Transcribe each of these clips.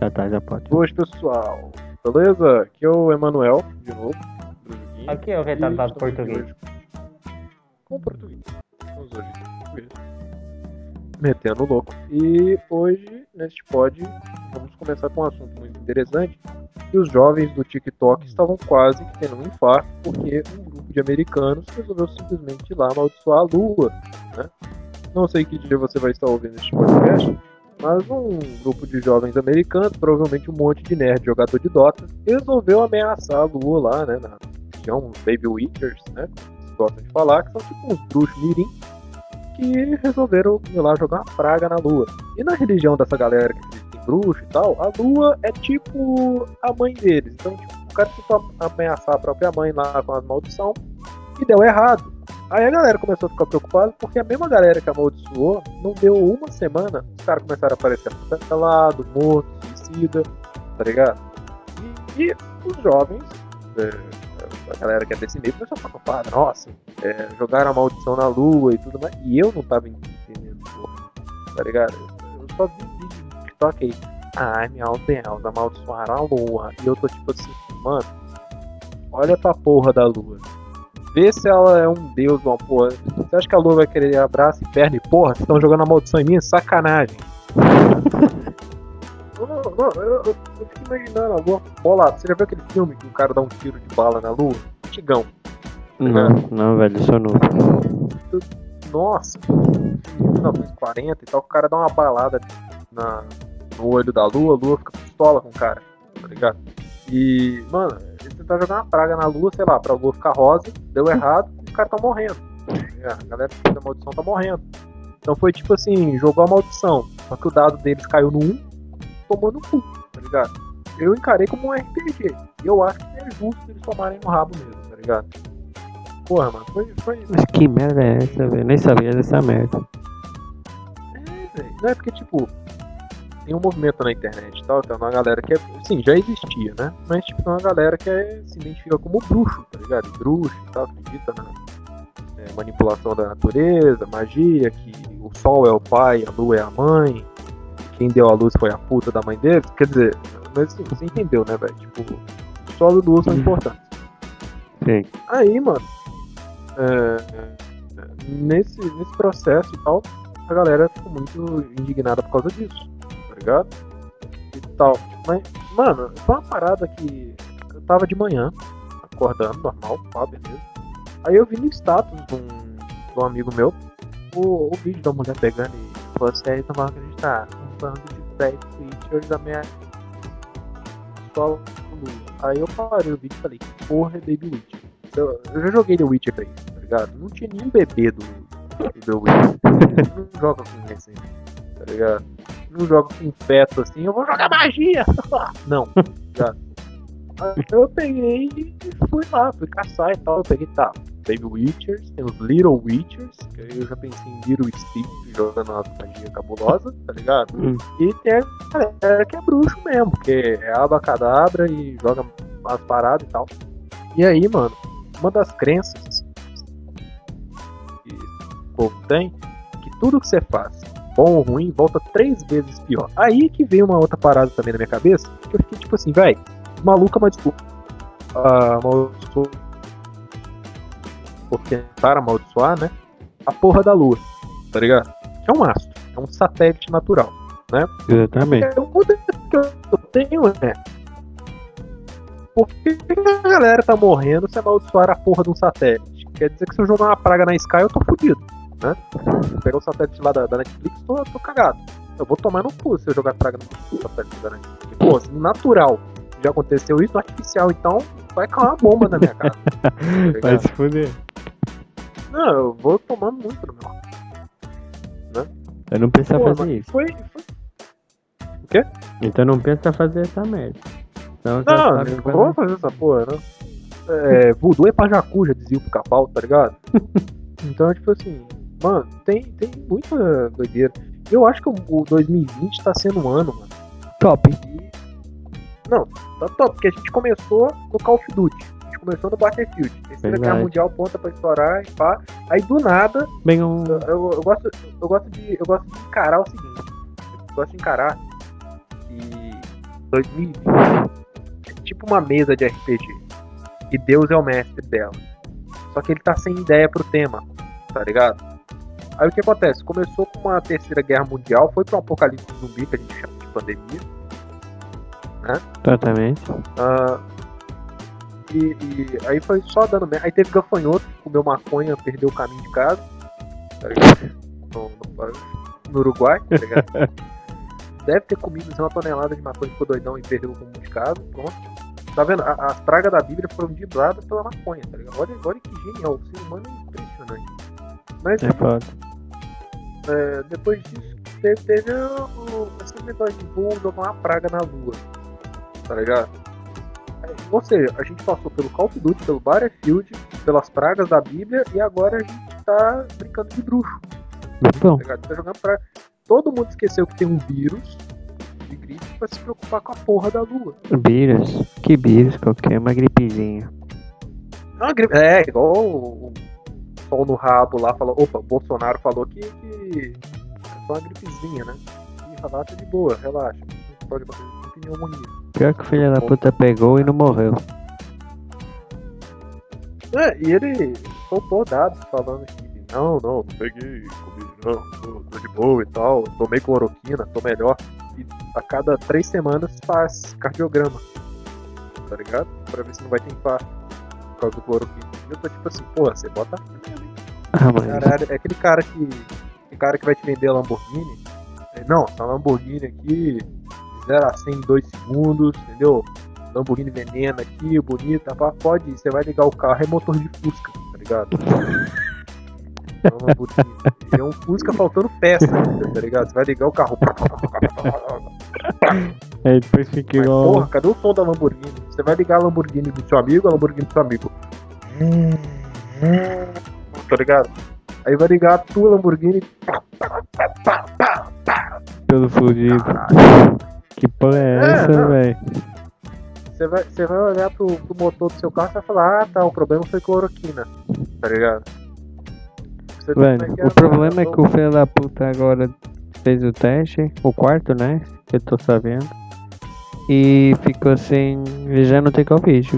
Já tá, já pode. Boas, pessoal. Beleza? Aqui é o Emanuel, de novo. Aqui é o retardado português. hoje Com português. Estamos hoje em português. Metendo louco. E hoje, neste pod, vamos começar com um assunto muito interessante. Que os jovens do TikTok estavam quase que tendo um infarto porque um grupo de americanos resolveu simplesmente ir lá amaldiçoar a lua. Né? Não sei que dia você vai estar ouvindo este podcast, mas um grupo de jovens americanos, provavelmente um monte de nerd jogador de Dota, resolveu ameaçar a lua lá, né? Na região, Baby Witchers, né? Eles gostam de falar, que são tipo uns bruxos mirim que resolveram ir lá jogar uma praga na lua. E na religião dessa galera que acredita em bruxo e tal, a lua é tipo a mãe deles. Então, tipo, o cara tentou ameaçar a própria mãe lá com as maldição e deu errado. Aí a galera começou a ficar preocupada porque a mesma galera que amaldiçoou, não deu uma semana, os caras começaram a aparecer pelado, morto, suicida, tá ligado? E, e os jovens, é, a galera que é desse meio, começou a ficar preocupada, nossa, é, jogaram a maldição na lua e tudo mais. E eu não tava entendendo, tá ligado? Eu só vi vídeo no TikTok aí, ai meu Deus, amaldiçoaram a lua. E eu tô tipo assim, mano, olha pra porra da lua. Vê se ela é um deus, uma porra. Você acha que a lua vai querer abraço e perna e porra? Vocês estão jogando a maldição em mim? Sacanagem. Não, não, não, eu, eu, eu fico imaginando a lua. Bola, você já viu aquele filme que o cara dá um tiro de bala na lua? Antigão. Não, não, velho, sou novo. Nossa, em 1940 e tal, o cara dá uma balada na, no olho da lua, a lua fica pistola com o cara, tá ligado? E, mano, tentar jogar uma praga na lua, sei lá, pra lua ficar rosa, deu errado e o cara tá morrendo. ligado? A galera que fez a maldição tá morrendo. Então foi tipo assim, jogou a maldição, só que o dado deles caiu no 1, tomou no cu, tá ligado? Eu encarei como um RPG. E eu acho que é justo eles tomarem no rabo mesmo, tá ligado? Porra, mano, foi, foi, Mas que merda é essa, velho? Nem sabia dessa merda. É, velho. Não é porque, tipo, tem um movimento na internet tal, tem uma galera que é. Sim, já existia, né? Mas, tipo, tem uma galera que é, se identifica como bruxo, tá ligado? Bruxo e tal, acredita na é, manipulação da natureza, magia, que o sol é o pai, a lua é a mãe, quem deu a luz foi a puta da mãe deles. Quer dizer, mas assim, você entendeu, né, velho? Tipo, sol e lua são Uhum. importantes. Sim. Aí, mano, é, nesse, nesse processo e tal, a galera ficou muito indignada por causa disso, ligado? E tal. Mas, mano, foi uma parada que eu tava de manhã, acordando, normal, pá, beleza. Aí eu vi no status de um, de um amigo meu o, o vídeo da mulher pegando e vocês não vão acreditar, um bando de 10 features da minha escola. Aí eu parei o vídeo e falei, porra é Baby Witcher? Eu, eu já joguei The Witcher 3, tá ligado? Não tinha nenhum bebê do, do The Witcher. não joga com esse, tá ligado? Não joga com feto assim, eu vou jogar magia! não? Aí eu peguei e fui lá, fui caçar e tal. Eu peguei, tá, Baby Witchers, tem os Little Witchers, que aí eu já pensei em Little Steve jogando uma magia cabulosa, tá ligado? Hum. E tem a galera que é bruxo mesmo, porque é abacadabra e joga umas paradas e tal. E aí, mano, uma das crenças que o povo tem é que tudo que você faz, bom ou ruim, volta três vezes pior. Aí que veio uma outra parada também na minha cabeça, que eu fiquei tipo assim, velho, maluca, mas desculpa. Ah, amaldiçoou. Por tentar amaldiçoar, né? A porra da lua, tá ligado? Que é um astro, é um satélite natural. Exatamente. É, o poder que eu tenho é. Por que a galera tá morrendo se amaldiçoar a porra de um satélite? Quer dizer que se eu jogar uma praga na Sky, eu tô fudido, né? Se pegar o satélite lá da, da Netflix, tô, tô cagado. Eu vou tomar no cu se eu jogar praga no satélite da Netflix. Pô, natural já aconteceu isso, artificial, então vai cair uma bomba na minha cara. tá? Vai se fuder. Não, eu vou tomando muito no meu. Eu não penso em Pô, fazer isso. Foi, foi Então não pensa fazer essa merda. Então, Não, não vou fazer essa porra, não. É, voodoo é pra jacu, já dizia o pica-pau, tá ligado? então, tipo assim, mano, tem, tem muita doideira. Eu acho que o, o 2020 tá sendo um ano, mano. Top. E... Não, tá top, porque a gente começou no Call of Duty. A gente começou no Battlefield. Terceira Guerra Verdade. Mundial ponta pra estourar e pá. Aí do nada, Bem um. eu, eu, eu gosto, eu, gosto de, eu gosto de encarar o seguinte. Eu gosto de encarar que 2020 é tipo uma mesa de RPG. E Deus é o mestre dela. Só que ele tá sem ideia pro tema, tá ligado? Aí o que acontece? Começou com uma terceira guerra mundial, foi pra um apocalipse zumbi que a gente chama de pandemia. Exatamente. Ah, e, e aí foi só dando merda. Aí teve gafanhoto, comeu maconha, perdeu o caminho de casa. Tá? No, no- no Uruguai, tá ligado? Deve ter comido uma tonelada de maconha, ficou doidão e perdeu o rumo de casa. Pronto. Tá vendo? As pragas da Bíblia foram dribladas pela maconha, tá ligado? Olha, olha que genial. O ser humano é impressionante. Mas É foda. É, depois disso, teve, teve esse negócio de voo jogar uma praga na lua. Tá ligado? É, Ou seja, a gente passou pelo Call of Duty, pelo Battlefield, pelas pragas da Bíblia e agora a gente tá brincando de bruxo. Bom. Tá? Tá jogando praga. Todo mundo esqueceu que tem um vírus de gripe pra se preocupar com a porra da lua. Vírus. Que vírus? Qualquer uma gripezinha. Não, gripe- É, igual sol no rabo lá falou. Opa, o Bolsonaro falou que, que é só uma gripezinha, né? E relaxa de boa, relaxa. Pode com pneumonia. Pior que o filho da puta pegou e não morreu. É, e ele soltou dados falando que não, não, não peguei Covid, não, tô, tô de boa e tal, tomei cloroquina, tô melhor. E a cada três semanas faz cardiograma, tá ligado? Pra ver se não vai ter infarto por causa do cloroquina. Eu tô tipo assim, porra, você bota né? Ah, mas. Caralho, é aquele cara que. Aquele cara que vai te vender a Lamborghini. É, Não, essa Lamborghini aqui, de 0 a 100 em 2 segundos, entendeu? Lamborghini veneno aqui, bonita, pá, pode ir, você vai ligar o carro, é motor de Fusca, tá ligado? É um. É um Fusca faltando peça, tá ligado? Você vai ligar o carro. Aí depois fica Mas, igual. porra, cadê o som da Lamborghini? Você vai ligar a Lamborghini do seu amigo, a Lamborghini do seu amigo. Tá ligado? Aí vai ligar a tua Lamborghini. Todo fudido. Que porra é É, essa, velho? Você vai, você vai olhar pro, pro motor do seu carro e vai falar, ah tá, o problema foi cloroquina. Tá ligado? Você é Velho, é, o problema é que o filho da puta agora fez o teste, o quarto, né? Que eu tô sabendo. E ficou sem. Ele já não tem Covid.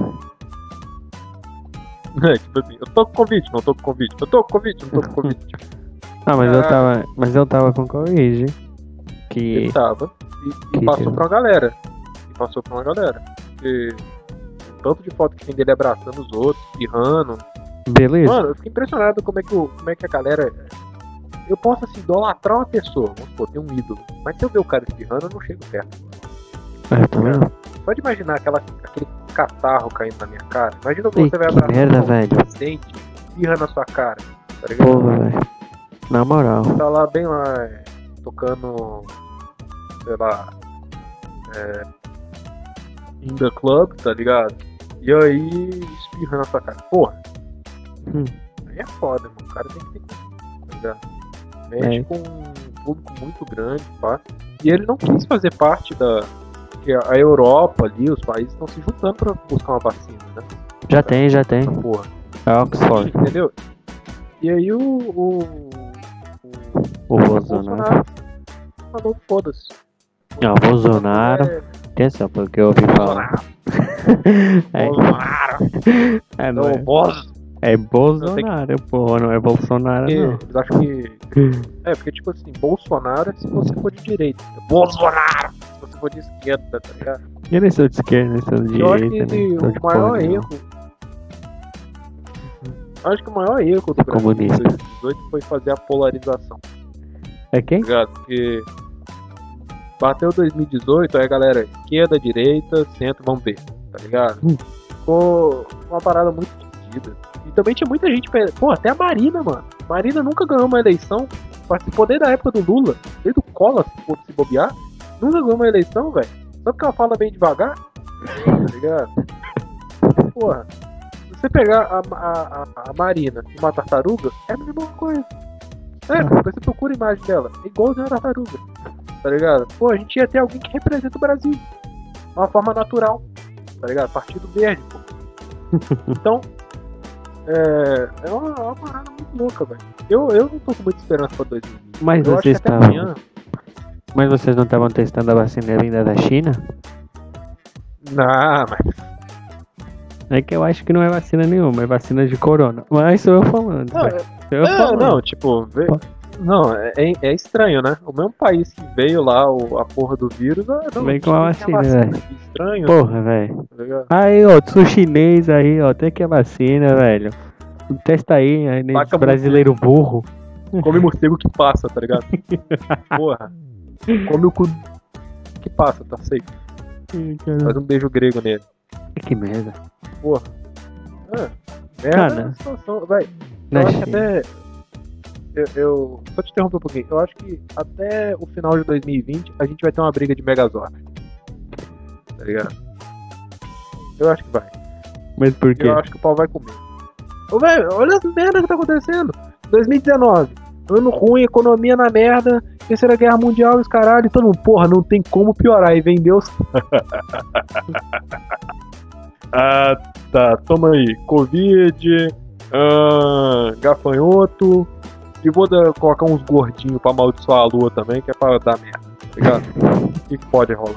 É, tipo assim, eu tô com Covid, não tô com Covid. Eu tô com Covid, não tô com Covid. Ah, mas eu Caralho. tava. Mas eu tava com Covid. Que. Ele tava. E, e Que passou pra uma galera. E passou pra uma galera. O tanto de foto que tem dele abraçando os outros, espirrando. Beleza? Mano, eu fico impressionado como é que, o, como é que a galera. Eu posso assim, idolatrar uma pessoa, vamos supor, tem um ídolo. Mas se eu ver o cara espirrando, eu não chego perto. Ah, tá vendo? Só de imaginar aquela, aquele catarro caindo na minha cara. Imagina Ei, você vai abraçar merda, um velho. presidente, espirra na sua cara. Tá ligado? Porra, velho. Na moral. Tá lá bem lá, é, tocando, sei lá, é, in the club, tá ligado? E aí espirra na sua cara. Porra. Hum. Aí é foda, mano. O cara tem que ter cuidado, tá? Mexe É. com um público muito grande, pá. E ele não quis fazer parte da. Que a Europa ali, os países estão se juntando pra buscar uma vacina, né? Já tem, já tem. Porra. É Oxford. Entendeu? E aí o. O, o, O Bolsonaro. falou foda-se. Não, Bolsonaro. É, Atenção, porque eu ouvi falar. É, Bolsonaro. é, não é, Bolsonaro. é Bolsonaro, porra, não é Bolsonaro, Porque não. Eles acham que. É, porque tipo assim, Bolsonaro é se você for de direita. Bolsonaro! For de esquerda, tá ligado? Eu nem sou de esquerda, nem sou de Eu acho direita, que nem sou de o maior porra erro. Acho que o maior erro do Brasil em Comunista. 2018 foi fazer a polarização, É quem? tá? Porque bateu 2018, aí a galera, esquerda, direita, centro, vamos ver, tá ligado? Hum. Ficou uma parada muito dividida. E também tinha muita gente, pô, até a Marina, mano. Marina nunca ganhou uma eleição, participou desde a época do Lula, desde o Collor, se bobear, nunca ganhou uma eleição, velho. Só porque ela fala bem devagar, tá ligado? Porra, se você pegar a, a, a, Marina e uma tartaruga, é a mesma coisa. É, depois você procura a imagem dela, é igualzinho a tartaruga, tá ligado? Pô, a gente ia ter alguém que representa o Brasil, de uma forma natural, tá ligado? Partido Verde, pô. Então, é, é uma, é uma parada muito louca, velho. Eu, eu não tô com muita esperança pra 2020. Mas eu acho que vocês até amanhã, Mas vocês não estavam testando a vacina vinda da China? Não, mas. É que eu acho que não é vacina nenhuma, é vacina de corona. Mas sou eu falando. Não, eu É, falando. não, tipo, vê- não, é, é estranho, né? O mesmo país que veio lá o- a porra do vírus, ah, não, Vem com a vacina, velho. Que estranho, Porra, velho. tá? Aí, ó, sou chinês aí, ó, tem que a vacina, velho. Testa aí, aí brasileiro burro. Come morcego que passa, tá ligado? Porra. Come o cu que passa, tá safe. Faz um beijo grego nele. Que merda. Porra. Ah, merda Cara. é situação, vai. Eu acho que até. Eu, eu. Só te interromper um pouquinho. Eu acho que até o final de 2020 a gente vai ter uma briga de Megazord. Tá ligado? Eu acho que vai. Mas por quê? Eu acho que o pau vai comer. Ô, velho, olha as merda que tá acontecendo. 2019. Ano ruim, economia na merda, terceira guerra mundial e os caralho, e todo mundo, porra, não tem como piorar. E vem Deus. ah, tá, toma aí. Covid, ah, gafanhoto. E vou dar- colocar uns gordinhos pra amaldiçoar a lua também, que é pra dar merda, tá ligado? O que que pode rolar?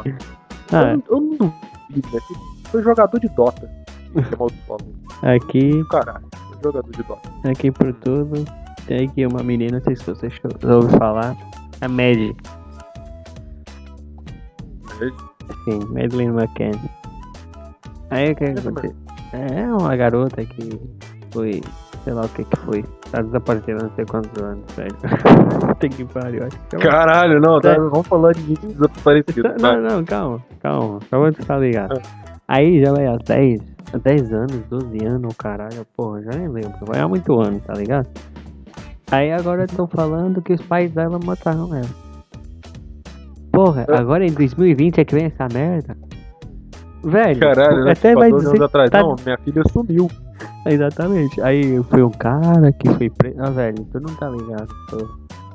Ah, Eu, não- eu não duvido, velho. Foi jogador de Dota. Que amaldiçoa a lua. aqui, Caralho, jogador de Dota. aqui por tudo, tem aqui uma menina, não sei se você já ouviu falar, a Maddie. Sim, Madeline McCann. Aí o que aconteceu? É uma garota que foi, sei lá o que que foi. Tá desaparecendo não sei quantos anos, velho. Tem que pariu, acho que é uma- Caralho, não, tá, vamos falar de gente desaparecida. Não, não, calma, calma. Só vou te ligado. Aí já vai há 10, há 10 anos, 12 anos, caralho, porra, já nem lembro. Vai há muito ano, tá ligado? Aí agora estão falando que os pais dela mataram ela. Porra, Ah. agora em 2020 é que vem essa merda? Velho, Caralho, né? até vai 12 dizer. anos atrás. tá- Não, minha filha sumiu. Exatamente. Aí foi um cara que foi preso. Ah, velho, tu não tá ligado.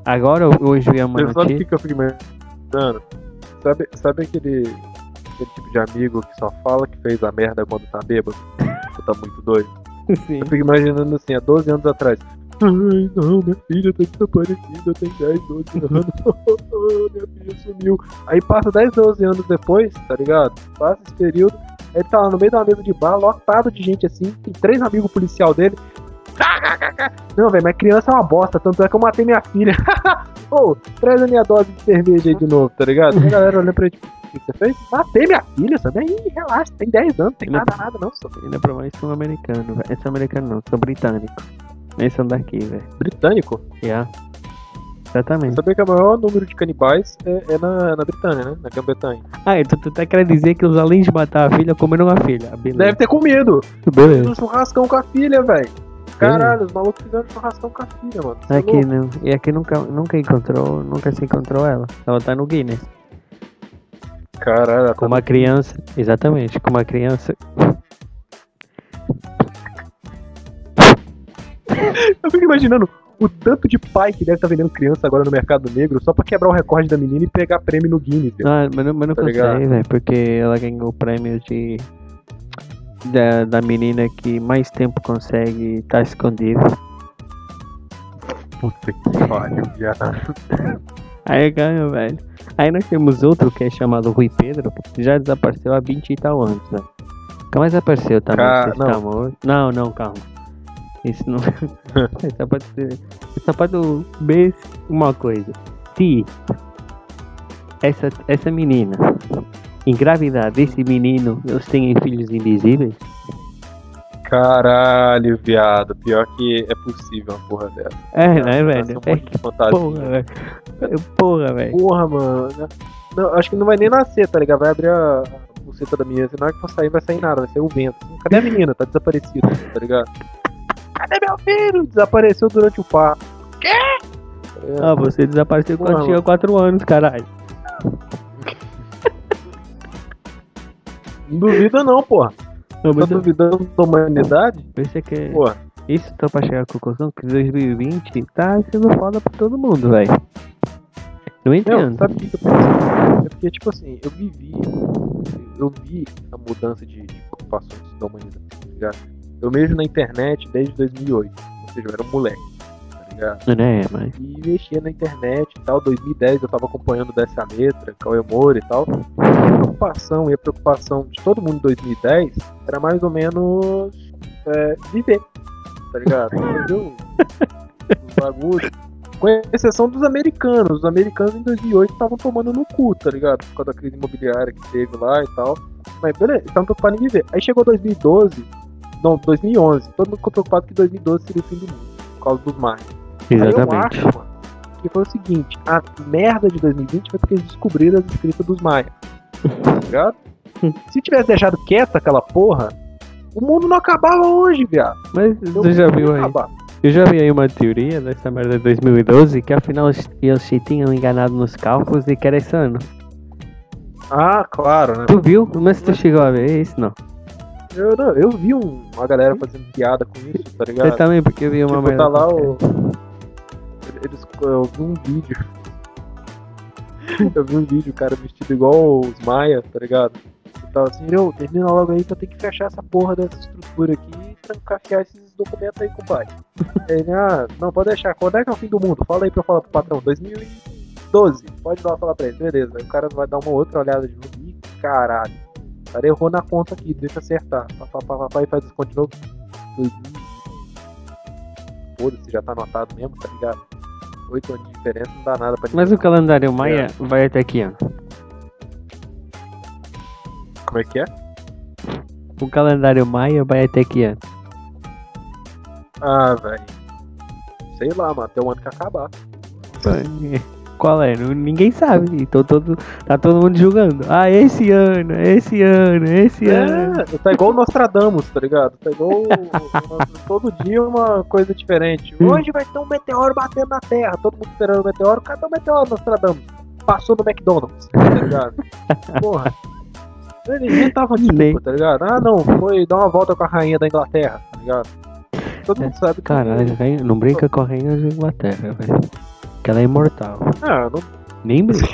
Agora eu- hoje vi uma Você sabe o que eu fico imaginando? Sabe, sabe aquele, aquele tipo de amigo que só fala que fez a merda quando tá bêbado? Ou tá muito doido? Sim. Eu fico imaginando assim, há 12 anos atrás. Ai, não, minha filha tá desaparecida, tem 10, 12 anos. minha filha sumiu. Aí passa 10, 12 anos depois, tá ligado? Passa esse período. Ele tá lá no meio de uma mesa de bar, lotado de gente assim. Tem três amigos policial dele. Não, velho, mas criança é uma bosta. Tanto é que eu matei minha filha. Ô, traz a minha dose de cerveja aí de novo, tá ligado? E a galera olhando pra ele, tipo, o que você fez? Matei minha filha, sabe? Aí, relaxa, tem 10 anos, tem Não. nada, nada, não, sou Ainda pra mais são americano, velho. Esse é americano não, são britânico. São daqui, velho. britânico. Yeah. Exatamente. Sabia que o maior número de canibais é, é na, na Britânia, né? Na Grã-Bretanha. Ah, então tu tá querendo dizer que os além de matar a filha, comeram a filha. Beleza. Deve ter comido. Beleza. Fizeram churrascão com a filha, velho. Caralho, os malucos fizeram churrascão com a filha, mano. Você é Aqui não. E aqui nunca, nunca encontrou, nunca se encontrou ela. Ela tá no Guinness. Caralho, Com uma criança. Exatamente, com uma criança. Eu fico imaginando o tanto de pai que deve estar vendendo criança agora no mercado negro só pra quebrar o recorde da menina e pegar prêmio no Guinness. Ah, mas não, mas não Tá consegue, velho. Porque ela ganhou o prêmio de. Da, da menina que mais tempo consegue estar escondida. Puta que pariu, viado. Aí ganha, velho. Aí nós temos outro que é chamado Rui Pedro, que já desapareceu há 20 e tal anos, velho. Nunca mais apareceu também, Ca- você está não. morto. Não, não, calma. Isso não. dizer. É tu ver uma coisa. Se essa, essa menina engravidar desse menino, eles têm filhos invisíveis, Caralho, viado. Pior que é possível uma porra dessa. é, né, velho? Um É que de fantasia. porra, velho. É, Porra, velho. Porra, mano. Não, acho que não vai nem nascer, tá ligado? Vai abrir a buceta da menina, assim, na hora que for sair, vai sair nada, vai sair o vento. Cadê a menina? Tá desaparecida, tá ligado? Cadê meu filho? Desapareceu durante o parto. Quê? Tá ligado? Ah, você desapareceu quando tinha 4 anos, caralho. Não duvida não, porra. Não, Tá duvidando da humanidade? pensei que Porra. isso tô pra chegar à conclusão que 2020 tá sendo foda pra todo mundo, velho. Não Não, entendo. sabe o que eu penso? É porque, tipo assim, eu vivi, eu vi a mudança de, de preocupações da humanidade, tá ligado? Eu mesmo na internet desde 2008, ou seja, eu era um moleque, tá ligado? Né, mas. E mexia na internet e tal, 2010 eu tava acompanhando dessa letra, Cauê Moura e tal, minha preocupação e a preocupação de todo mundo em 2010 era mais ou menos é, viver, tá ligado? Entendeu? Os bagulhos. Com exceção dos americanos. Os americanos em 2008 estavam tomando no cu, tá ligado? Por causa da crise imobiliária que teve lá e tal. Mas beleza, estavam preocupados em viver. Aí chegou 2012, não, 2011. Todo mundo ficou preocupado que 2012 seria o fim do mundo, por causa dos mares. Exatamente. Aí eu acho, mano, que foi o seguinte: a merda de 2020 foi porque eles descobriram as escritas dos Maia. Tá ligado? Se tivesse deixado quieta aquela porra, o mundo não acabava hoje, viado. Mas você já viu aí? acabar. Eu já vi aí uma teoria dessa merda de 2012 que afinal eles se tinham enganado nos cálculos e que era esse ano. Ah, claro, né? Tu viu? Mas tu chegou a ver isso, não? Eu, eu vi um- uma galera fazendo piada com isso, tá Você ligado? também, porque eu vi uma Tipo, merda. tá lá o. Eles, eu vi um vídeo. Eu vi um vídeo, o cara vestido igual os Maia, tá ligado? E tava assim, eu, termina logo aí que eu tenho que fechar essa porra dessa estrutura aqui e trancafiar esses documentos aí, compadre. Ele, ah, não, pode deixar. Quando é que é o fim do mundo? Fala aí pra eu falar pro patrão. 2012. Pode lá falar pra ele. Beleza. Aí o cara vai dar uma outra olhada de novo. Ih, caralho. O cara errou na conta aqui, deixa acertar. Pá, pá, pá, pá, pá, e faz isso de novo. 2000. Foda-se, já tá anotado mesmo, tá ligado? Oito anos de diferença não dá nada pra Mas o calendário Maia vai até que ano? Como é que é? O calendário Maia vai até que ano? Ah, velho. Sei lá, mano, até o ano que acabar. Qual é? Ninguém sabe. Então todo, tá todo mundo julgando. Ah, esse ano, esse ano, esse ano. É, tá igual o Nostradamus, tá ligado? Tá igual todo dia uma coisa diferente. Hum. Hoje vai ter um meteoro batendo na Terra, todo mundo esperando o meteoro. Cadê o meteoro, Nostradamus? Passou no McDonald's, tá ligado? Porra. Ninguém tava tipo, Nem. tá ligado? Ah, não, foi dar uma volta com a rainha da Inglaterra, tá ligado? Todo mundo sabe que. Caralho, velho, não brinca com a rainha de Inglaterra, velho. Que ela é imortal. Ah, não, Nem brinca.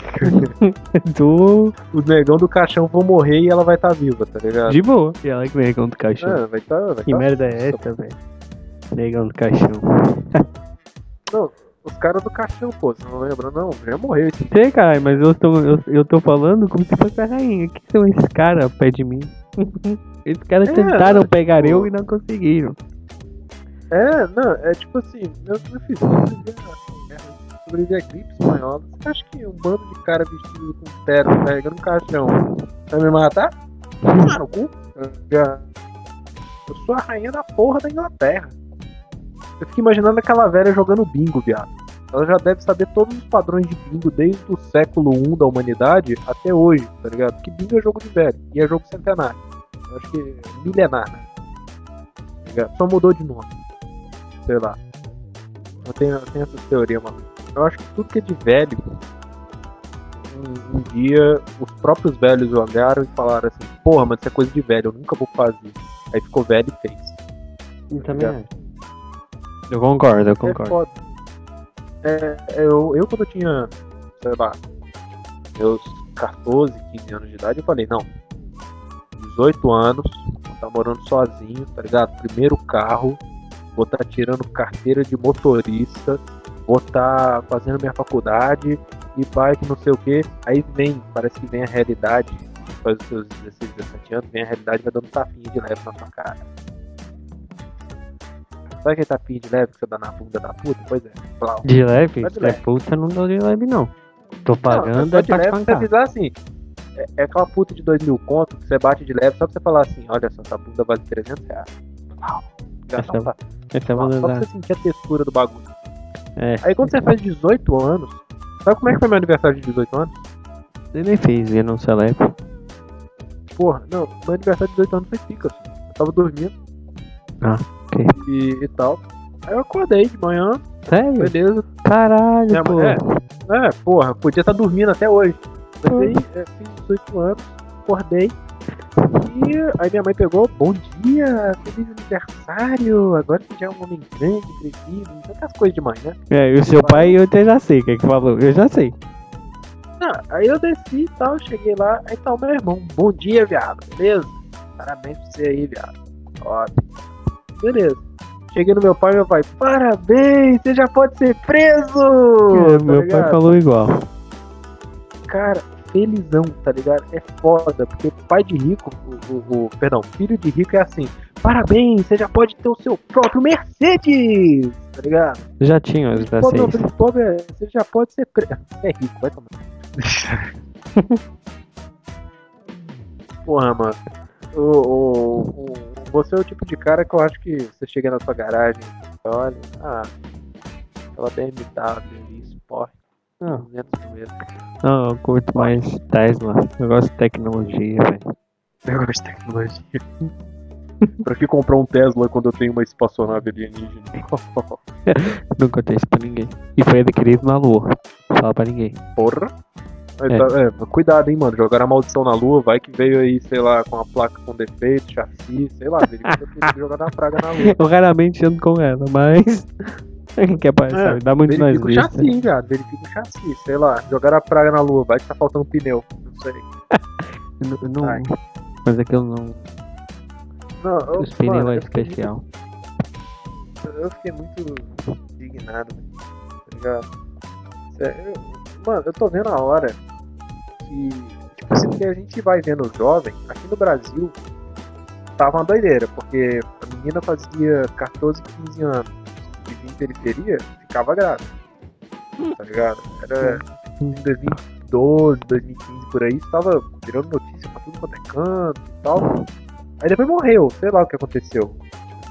Tô os negão do caixão vão morrer e ela vai estar viva, tá ligado? de boa. E ela que vem contra o caixão. É, vai estar. vai que tá merda é essa, velho? Negão do caixão. Os caras do caixão, pô, você não lembra, não? Já morreu esse Sei, caralho, mas eu tô, eu, eu tô falando como se fosse a rainha. O que são esses caras pé de mim? Esses caras É, tentaram tipo- pegar eu e não conseguiram. É, não, é tipo assim, filho, sobreviver a, sobreviver a gripe espanhola. Você acha que um bando de cara vestido com terno, carregando um caixão, vai me matar? Ah, no cu. Eu, sou a rainha da porra da Inglaterra. Eu fico imaginando aquela velha jogando bingo, viado. Ela já deve saber todos os padrões de bingo desde o século I da humanidade até hoje, tá ligado? Porque bingo é jogo de velho e é jogo centenário. Eu acho que é milenar, né? Tá? Só mudou de nome sei lá. Eu tenho, eu tenho essa teoria, mano. Eu acho que tudo que é de velho, um, um dia os próprios velhos olharam e falaram assim, porra, mas isso é coisa de velho, eu nunca vou fazer. Aí ficou velho e fez. Também é. Eu concordo, eu É concordo. foda. É, eu, eu quando eu tinha, sei lá, meus 14, 15 anos de idade, eu falei, não, 18 anos, vou tá morando sozinho, tá ligado? Primeiro carro, vou estar tirando carteira de motorista, vou estar fazendo minha faculdade e bike, não sei o que. Aí vem, parece que vem a realidade, faz os seus 16, 17 anos, vem a realidade e vai dando um tapinha de leve na sua cara. Sabe aquele tapinha de leve que você dá na bunda da puta? Pois é. Plau. De leve? Tá de é leve. puta, não dá de leve, não. Tô Não, pagando só é de leve você avisar assim. É, é aquela puta de 2 mil conto que você bate de leve só pra você falar assim: olha só, essa bunda vale 300 reais. Já Essa tapa. Essa vou Só pra você sentir a textura do bagulho. É, Aí quando você faz 18 anos, sabe como é que foi meu aniversário de 18 anos? eu nem fiz, eu não celebro. Porra, não, meu aniversário de 18 anos foi pica, assim. Eu tava dormindo. Ah, ok. E, e tal. Aí eu acordei de manhã, Sério? beleza. Caralho, Minha pô. mãe- É, porra, podia estar dormindo até hoje. Mas aí, é, fiz 18 anos, acordei. E aí minha mãe pegou, bom dia, feliz aniversário, agora você já é um homem grande, crescido, tantas coisas de mãe, né? É, e o seu pai eu até já sei o que é que falou. Eu já sei. Ah, aí eu desci e tal, cheguei lá, aí tá o meu irmão, bom dia, viado, beleza? Parabéns pra você aí, viado. Óbvio. Beleza. Cheguei no meu pai, meu pai, parabéns, você já pode ser preso! É, Tá meu pai ligado? falou igual. Cara, felizão, tá ligado? É foda, porque pai de rico, o, o, o- perdão, filho de rico é assim, parabéns, você já pode ter o seu próprio Mercedes, tá ligado? Já tinha os da Pobre, não, 6. filho de pobre, é, você já pode ser pre... Você é rico, vai tomar. Porra, mano. O, o, o- você é o tipo de cara que eu acho que você chega na sua garagem, olha, ah, aquela BMW ali, Sport, Não, 200 mil. não, eu curto mais Tesla. Eu gosto de tecnologia, velho. Eu gosto de tecnologia. pra que comprar um Tesla quando eu tenho uma espaçonave alienígena? Nunca contei isso pra ninguém. E foi adquirido na lua. Fala pra ninguém. Porra! É. tá- é, cuidado, hein, mano. Jogaram a maldição na lua, vai que veio aí, sei lá, com a placa com defeito, chassi, sei lá, jogar na praga na lua. Eu raramente ando com ela, mas. Que é, sabe? Dá muito nas Verifica o chassi, viado. Verifica o chassi, sei lá. Jogaram a praga na lua, vai que tá faltando pneu. Não sei. Eu não- Ai. Mas é que eu não. Não, eu, Os pneus mano, é eu fiquei especial. muito- eu fiquei muito indignado, tá ligado? Sério, eu- mano, eu tô vendo a hora que. Tipo assim, que a gente vai vendo os jovens, aqui no Brasil, tava uma doideira, porque a menina fazia 14, 15 anos, vivia em periferia, ficava grávida. Tá ligado? Era em 2012, 2015 por aí, estava virando notícia pra tudo quanto é canto e tal. Aí depois morreu, sei lá o que aconteceu.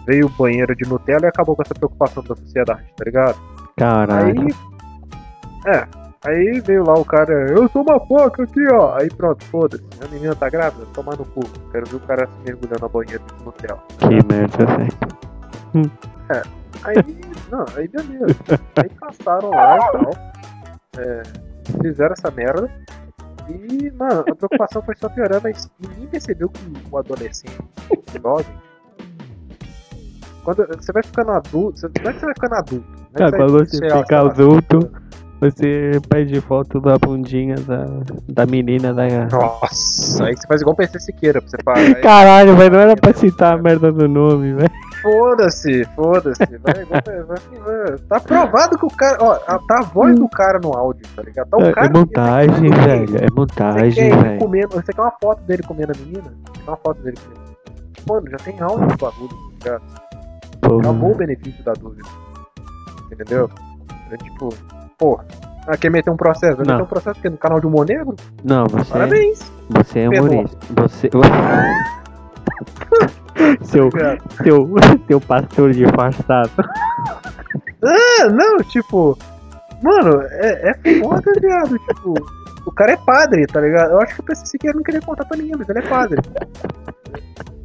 Veio o banheiro de Nutella e acabou com essa preocupação da sociedade, tá ligado? Caralho. Aí. É. Aí veio lá o cara, eu sou uma foca aqui, ó. Aí pronto, foda-se. A menina tá grávida, toma no cu. Quero ver o cara se mergulhando na banheira de Nutella. Que merda, velho. Aí, não, aí beleza. Aí passaram lá e tal. É, fizeram essa merda. E, mano, a preocupação foi só piorando, mas ninguém percebeu que o adolescente, o jovem, quando você vai ficando adulto, você, não é que você vai ficando adulto. Não é Cara, quando você fica adulto, Você pede foto da bundinha da, da menina da. Nossa, aí você faz igual o PC Siqueira, pra você parar. aí- Caralho, mas não era pra citar a merda do nome, velho. Foda-se, foda-se. Vai, vai, vai. Tá provado que o cara. Ó, a- tá a voz do cara no áudio, tá ligado? Tá o É, cara. é montagem, você quer- velho. É Você quer montagem, ele velho. comendo. Você quer uma foto dele comendo a menina? Você quer uma foto dele comendo. Mano, já tem áudio do bagulho, tá ligado? Acabou o benefício da dúvida. Entendeu? É tipo, porra. Ah, quer meter um processo? Vai meter um processo porque no canal de humor negro? Não, você. Parabéns! Você é humorista. Você. seu, Obrigado. seu, seu pastor disfarçado. Ah, não, tipo. Mano, é, é foda, viado. Tipo, o cara é padre, tá ligado? Eu acho que o PC Siqueira não queria contar pra ninguém, mas ele é padre.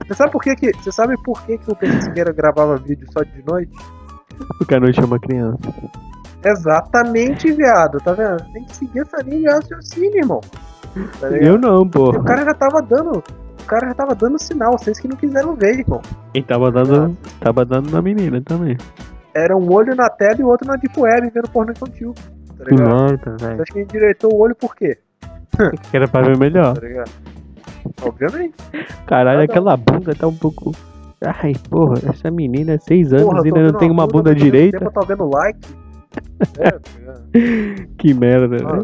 Você sabe por que que. Você sabe por que, que o PC Siqueira gravava vídeo só de noite? O cara não chama criança. Exatamente, viado, tá vendo? Tem que seguir essa linha de raciocínio, irmão. Tá? Eu não, porra. o cara já tava dando. O cara já tava dando sinal, vocês que não quiseram ver, irmão. E tava dando. Tava dando na menina também. Era um olho na tela e o outro na Deep Web vendo porno infantil. Tá ligado? Você velho. acha que endireitou o olho por quê? Que era pra ver melhor. Tá ligado? Obviamente. Caralho, aquela bunda tá um pouco. Ai, porra, essa menina é seis anos Porra, e ainda não tem uma bunda vendo direita. Tempo, eu tô vendo like. É, tá. Que merda, né?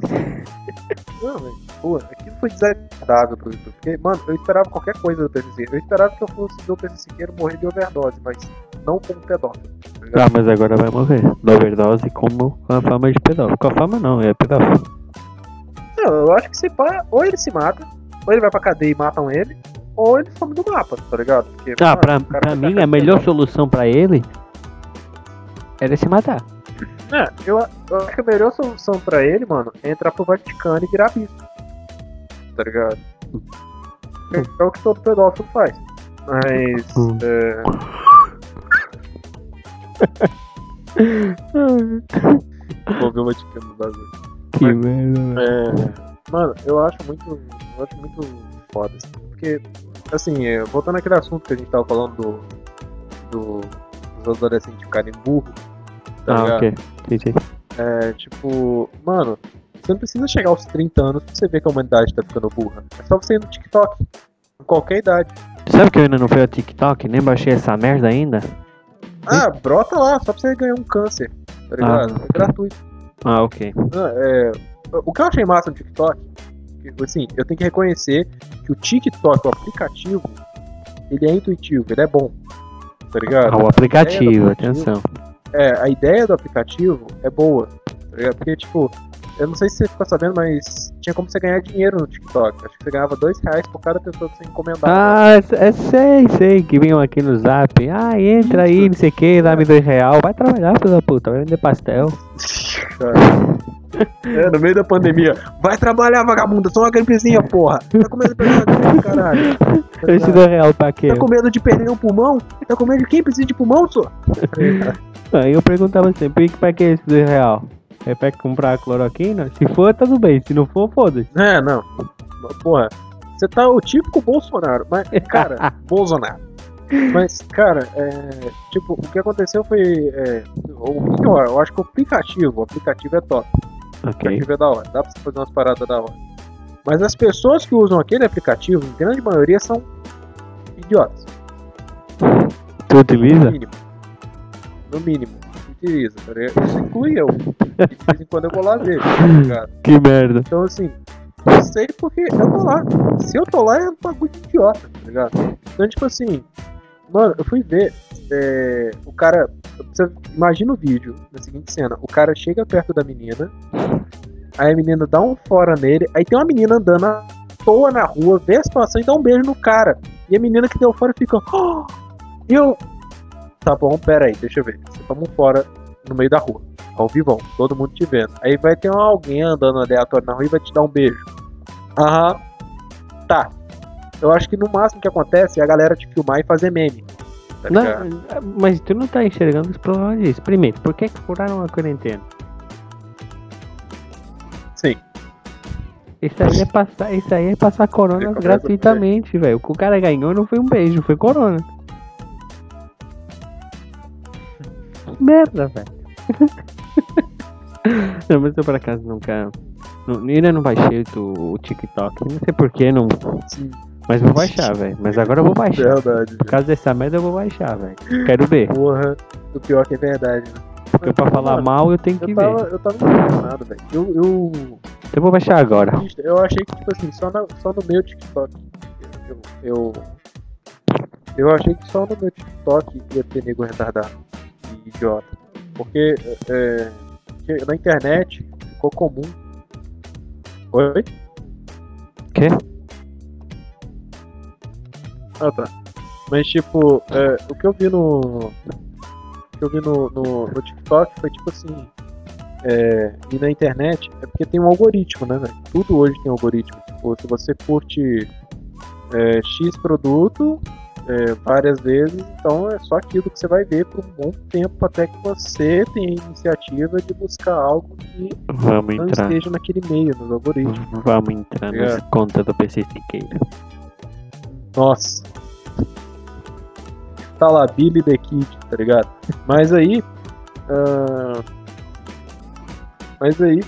Não, velho. Pô, aquilo foi desagradável pro YouTube. Porque, mano, eu esperava qualquer coisa do PCC. Eu esperava que eu fosse ver o PC Siqueira morrer de overdose, mas não como pedófilo. Tá? Ah, mas agora vai morrer. Da overdose como com a fama de pedófilo. Com a fama não, é pedófilo. Não, eu acho que se pá, ou ele se mata, ou ele vai pra cadeia e matam ele, ou ele some do mapa, tá ligado? Porque, Ah, mano, pra, pra vai mim a melhor pedófilo. solução pra ele era se matar. É, eu, eu acho que a melhor solução pra ele, mano, é entrar pro Vaticano e virar bispo. Tá ligado? É, o que todo pedófilo faz. Mas. Hum. É, vou ver o Vaticano no bagulho. Que Mas- merda. É, mano, eu acho muito. Eu acho muito foda. assim, Porque, assim, é, voltando àquele assunto que a gente tava falando do. do dos adolescentes ficarem burros. Tá Ah, ligado? ok. Entendi. É, tipo, mano, você não precisa chegar aos 30 anos pra você ver que a humanidade tá ficando burra. É só você ir no TikTok. Com qualquer idade. Sabe que eu ainda não fui ao TikTok? Nem baixei essa merda ainda? Ah, brota lá, só pra você ganhar um câncer. Tá ligado? Ah. É gratuito. Ah, ok. Ah, é, o que eu achei massa no TikTok Assim, eu tenho que reconhecer que o TikTok, o aplicativo, ele é intuitivo, ele é bom. Tá ligado? Ah, o aplicativo, A ideia do atenção. É, a ideia do aplicativo é boa. Tá? Porque, tipo, eu não sei se você ficou sabendo, mas tinha como você ganhar dinheiro no TikTok. Acho que você ganhava dois reais por cada pessoa que você encomendava. Ah, é, sei, sei, que vinham aqui no zap. Ah, entra aí, não sei o que, dá-me dois real. Vai trabalhar, filho da puta, vai vender pastel. É, no meio da pandemia. Vai trabalhar, vagabunda, só uma gripezinha, porra. Tá com medo de perder uma gripe, caralho. Esse dois real pra quê? Tá com medo de perder um pulmão? Tá com medo de quem precisa de pulmão, só? Aí eu perguntava sempre, pra que esse dois real? É pra comprar cloroquina? Se for, tudo bem, se não for, foda-se. É, não. Porra, você tá o típico Bolsonaro. Mas, cara, Bolsonaro. Mas, cara, é, tipo, o que aconteceu foi. É, o que eu, acho que o aplicativo, o aplicativo é top. O Ok. aplicativo é da hora. Dá pra você fazer umas paradas da hora. Mas as pessoas que usam aquele aplicativo, em grande maioria, são idiotas. Tu utiliza? No mínimo. No mínimo. Utiliza, tá ligado? Isso inclui eu. De vez em quando eu vou lá ver, tá ligado? Que merda. Então, assim, eu sei porque eu tô lá. Se eu tô lá, é um bagulho de idiota, tá ligado? Então, tipo assim, mano, eu fui ver. é, o cara. Você imagina o vídeo na seguinte cena: o cara chega perto da menina, aí a menina dá um fora nele, aí tem uma menina andando à toa na rua, vê a situação e dá um beijo no cara. E a menina que deu fora fica. "Oh!" E eu. Tá bom, pera aí, deixa eu ver. Você toma um fora no meio da rua ao vivão, todo mundo te vendo. Aí vai ter alguém andando aleatório na rua e vai te dar um beijo. Aham. Tá. Eu acho que no máximo que acontece é a galera te filmar e fazer meme. Tá? Não, mas tu não tá enxergando os problemas disso. Primeiro, por que que furaram a quarentena? Sim. Isso aí é passar, isso aí é passar corona gratuitamente, velho. O que o cara ganhou não foi um beijo, foi corona. Que merda, velho. não, mas eu por acaso nunca. Não, ainda não baixei o, o TikTok. Não sei porquê, não. Sim. Mas vou baixar, velho. Mas agora eu vou baixar. Verdade. Por causa dessa merda eu vou baixar, velho. Quero ver. Porra. O pior que é verdade, né? Porque pra falar Mano, mal eu tenho que Eu ver. tava, eu tava impressionado, velho. Eu, eu, Eu vou baixar agora. eu achei que, tipo assim, só, na- só no meu TikTok. Eu, eu, eu achei que só no meu TikTok ia ter nego retardado e idiota. Porque é, que na internet ficou comum. Oi? Quê? Ah tá. Mas tipo, é, o que eu vi no. O que eu vi no, no, no TikTok foi tipo assim. É, e na internet é porque tem um algoritmo, né, velho? Tudo hoje tem algoritmo. Tipo, se você curte é, X produto é, várias vezes, então é só aquilo que você vai ver por um bom tempo até que você tenha a iniciativa de buscar algo que Vamos não entrar. esteja naquele meio, nos algoritmos. Vamos entrar Obrigado. nas contas do PC Siqueira. Nossa. Tá lá, Billy the Kid, tá ligado? Mas aí. ah, mas aí.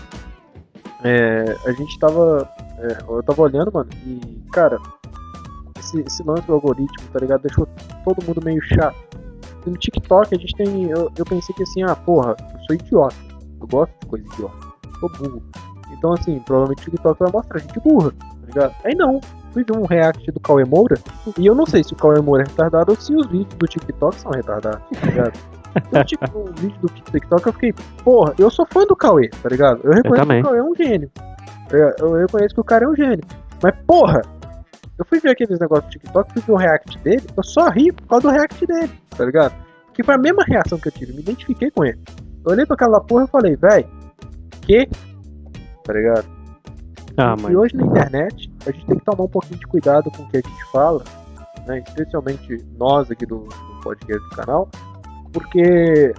é, a gente tava. é, eu tava olhando, mano, e, cara. Esse, esse lance do algoritmo, tá ligado? Deixou todo mundo meio chato. E no TikTok a gente tem. Eu, eu pensei que assim, ah, porra, eu sou idiota. Eu gosto de coisa idiota. Eu sou burro. Então, assim, provavelmente o TikTok vai mostrar gente burra, tá ligado? Aí não fui ver um react do Cauê Moura e eu não sei se o Cauê Moura é retardado ou se os vídeos do TikTok são retardados, tá ligado? Então, tipo, o vídeo do TikTok eu fiquei, porra, eu sou fã do Cauê, tá ligado? Eu reconheço também. que o Cauê é um gênio. tá? Eu reconheço que o cara é um gênio. Mas, porra, eu fui ver aqueles negócios do TikTok, fui ver o react dele, eu só ri por causa do react dele, tá ligado? Porque foi a mesma reação que eu tive, me identifiquei com ele. Eu olhei pra aquela porra e falei, véi, que? Tá ligado? Ah, E mas. hoje na internet, a gente tem que tomar um pouquinho de cuidado com o que a gente fala, né? especialmente nós aqui do, do podcast do canal, porque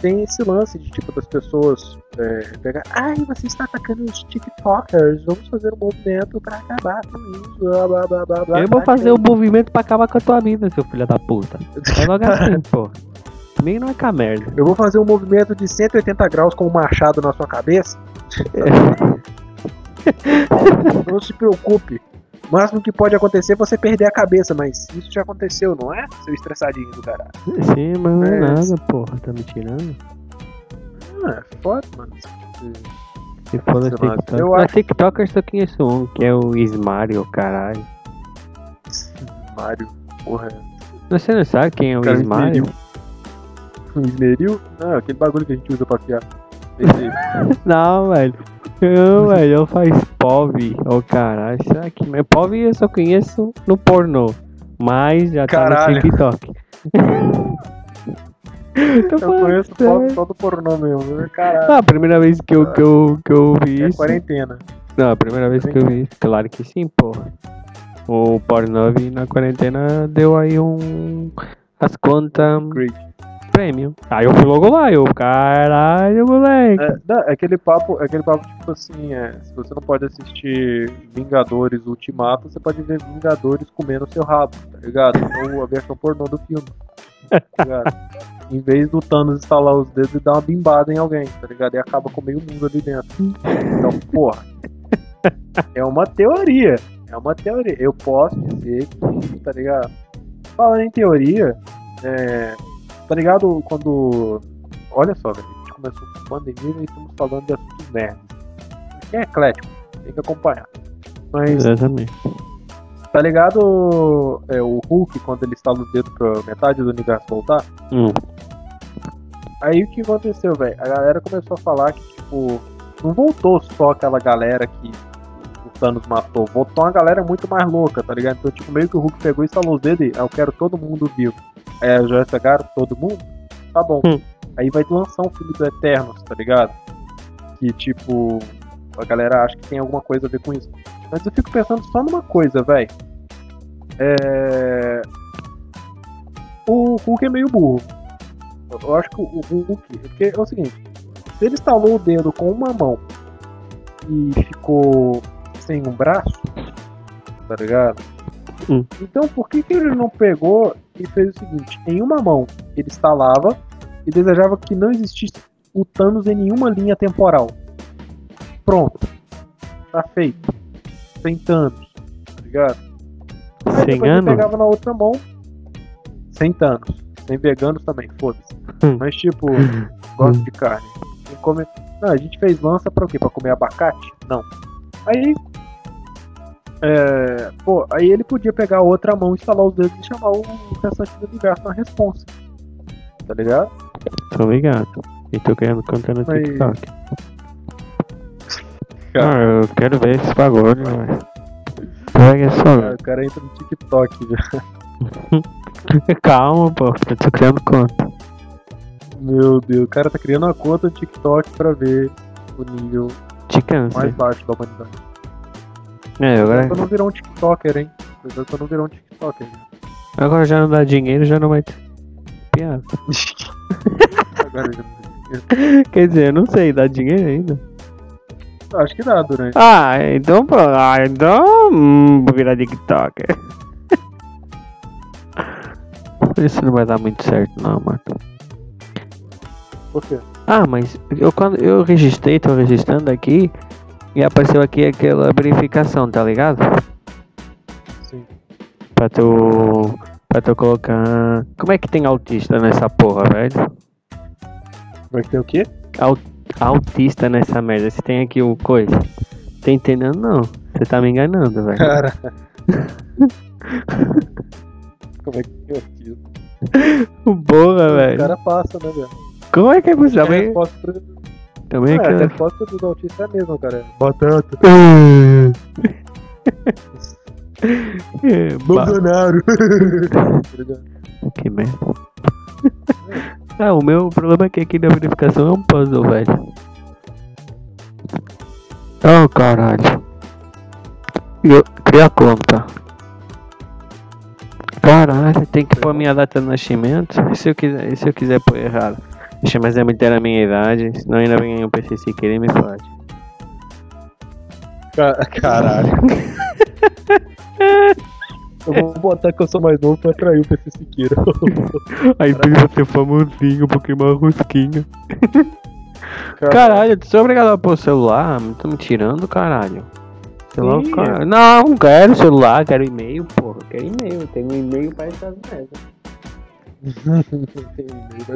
tem esse lance de tipo das pessoas é, pegar, ai, você está atacando os TikTokers, vamos fazer um movimento para acabar com isso, blá blá blá blá blá. Eu vou fazer o movimento pra acabar com a tua vida, seu filho da puta. É logo assim, pô. Comigo não é com a merda. Eu vou fazer um movimento de 180 graus com um machado na sua cabeça. Não se preocupe. O máximo que pode acontecer é você perder a cabeça, mas isso já aconteceu, não é? Seu estressadinho do caralho. Sim, mas não é É. nada, porra. Tá me tirando? Ah, é foda, mano. Se for no TikTok. eu acho- TikTok eu só conheço um, que é o Ismario, caralho. Mario, porra. Você não sabe quem é o Cara, Ismario? Um esmeril? Não, é aquele bagulho que a gente usa pra aí. Não, velho. Não, velho, ele faz POV. Ô, caralho, será que. POV eu só conheço no pornô. Mas já tá Caralho. no TikTok. Eu conheço sério. só, só do pornô mesmo. Caralho. Ah, a primeira vez que eu, que eu, que eu vi é isso. quarentena. Não, a primeira vez que eu vi isso. Claro que sim, porra. O Pornhub na quarentena deu aí um. As contas premium. Aí eu fui logo lá, eu, caralho, moleque. É, não, é aquele papo, é aquele papo tipo assim, é, se você não pode assistir Vingadores Ultimato, você pode ver Vingadores comendo seu rabo, tá ligado? Ou a versão pornô do filme. Tá ligado? em vez do Thanos instalar os dedos e dar uma bimbada em alguém, tá ligado? E acaba com meio mundo ali dentro. Então, porra. É uma teoria. É uma teoria. Eu posso dizer tá ligado? Falando em teoria, é, tá ligado quando. Olha só, velho. A gente começou com pandemia e estamos falando de assuntos merdas. Quem é eclético? Tem que acompanhar. Mas Exatamente. Tá ligado é, o Hulk quando ele estala os dedos pra metade do universo voltar? Hum. Aí o que aconteceu, velho? A galera começou a falar que, tipo, não voltou só aquela galera que o Thanos matou, voltou uma galera muito mais louca, tá ligado? Então, tipo, meio que o Hulk pegou e instalou os dedos e, eu quero todo mundo vivo. Aí a Joyce pegaram todo mundo? Tá bom. Hum. Aí vai lançar um filme do Eternos, tá ligado? Que, tipo, a galera acha que tem alguma coisa a ver com isso. Mas eu fico pensando só numa coisa, velho. É... O Hulk é meio burro. Eu acho que o Hulk. Porque é o seguinte: se ele instalou o dedo com uma mão e ficou sem um braço, tá ligado? Hum. Então por que, que ele não pegou e fez o seguinte: em uma mão ele instalava e desejava que não existisse o Thanos em nenhuma linha temporal. Pronto. Tá feito. Sem Thanos, tá ligado? Depois ele pegava na outra mão, sem Thanos. Sem veganos também, foda-se. Hum. Mas tipo, gosto de carne. Come... Não, a gente fez lança pra o quê? Pra comer abacate? Não. Aí. É, pô, aí ele podia pegar a outra mão, instalar os dedos e chamar o restante do universo na responsa. Tá ligado? Tô ligado. E tô querendo contar no Mas- TikTok. Cara. Ah, eu quero ver esse bagulho, velho. Cara, o cara entra no TikTok, velho. Calma, pô. Tô criando conta. Meu Deus, o cara tá criando uma conta no TikTok pra ver o nível mais baixo da humanidade. É, agora, pra não virar um TikToker, hein? Cuidado pra não virar um TikToker. agora já não dá dinheiro, já não vai ter piada. Agora já... Quer dizer, eu não sei, dá dinheiro ainda. Acho que dá durante. Ah, então, pô, ah, então, hum, vou virar TikToker. Isso não vai dar muito certo, não, mano. Por quê? Ah, mas eu quando eu registrei, tô registrando aqui e apareceu aqui aquela verificação, tá ligado? Sim. Pra tu. Pra tu colocar. Como é que tem autista nessa porra, velho? Vai ter o quê? Autista nessa merda. Você tem aqui o coisa. Tá entendendo não? Você tá me enganando, velho. Cara. Como é que é aquilo? O velho. cara passa, né, velho? Como é que é possível? A Também, resposta, também é, a aquela. resposta dos autistas é a mesma, cara. Batata. É, Bolsonaro. Que merda. Ah, o meu problema é que aqui na verificação é um puzzle, velho. Oh, caralho. Eu cria a conta. Caralho, tem que pôr minha data de nascimento. E se eu quiser, se eu quiser pôr errado? Deixa, mas é meter a minha idade, senão ainda vem um PC se querer me fode. Ca- Caralho. Eu vou botar que eu sou mais novo pra atrair o PC Siqueira. Aí precisa ser famosinho, porque uma rosquinha. Caralho, tu sou obrigado a o celular? Tá me tirando, caralho. Celular, Sim. cara. Não, quero celular, quero e-mail, porra. Quero e-mail, tenho um e-mail pra essas merdas. Tem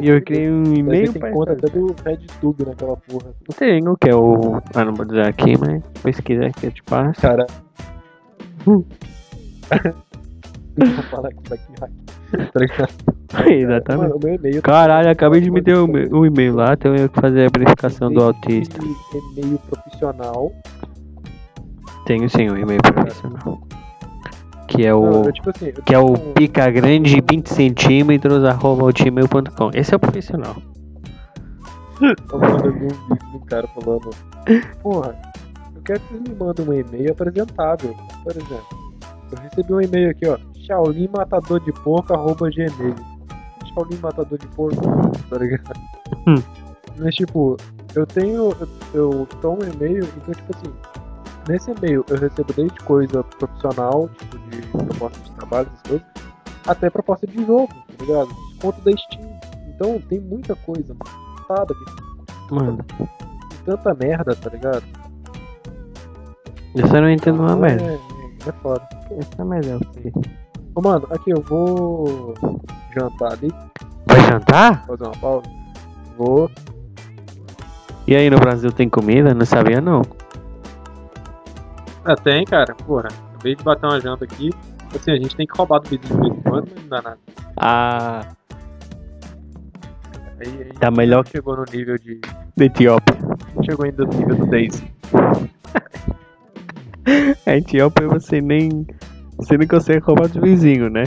E eu criei um e-mail Tem pra conta até do RedTube naquela porra. Tenho, que é o. Ah, não vou dizer aqui, mas quiser que eu te passo. Cara. Vou falar que vai que hack. Tá ligado? Exatamente. Mano, o meu e-mail. Caralho, acabei de meter o me- o e-mail lá, tenho eu que fazer a verificação do autista. Tem E-mail profissional. Tenho sim o e-mail profissional. Que é o. Não, eu, tipo assim, Que é o tenho- pica grande 20 centímetros arroba hotmail.com. Esse é o profissional. Mano, eu um vídeo de um cara falando, porra, eu quero que vocês me mandem um e-mail apresentável. Por exemplo, eu recebi um e-mail aqui, ó, Shaolin Matador de Porco, arroba gmail. Shaolin Matador de Porco, tá ligado? Hum. Mas tipo, eu tenho, eu, eu dou um e-mail, então tipo assim, nesse e-mail eu recebo desde coisa profissional, tipo de proposta de trabalho, essas coisas, até proposta de jogo, tá ligado? Desconto da Steam. Então tem muita coisa, mano. Mano, tanta merda, tá ligado? isso eu não entendo uma é, merda. é, é foda. Essa merda é o quê? Ô, mano, aqui eu vou jantar ali, Vai jantar? fazer uma pausa. Vou. E aí no Brasil tem comida? Não sabia não. Ah, tem, cara. Porra, acabei de bater uma janta aqui. Assim, a gente tem que roubar do vizinho de vez em quando, mas não dá nada. Ah, Aí, aí tá melhor que chegou no nível de. da Etiópia. Chegou ainda no nível do Daisy. A Etiópia você nem. Você nem consegue roubar do vizinho, né?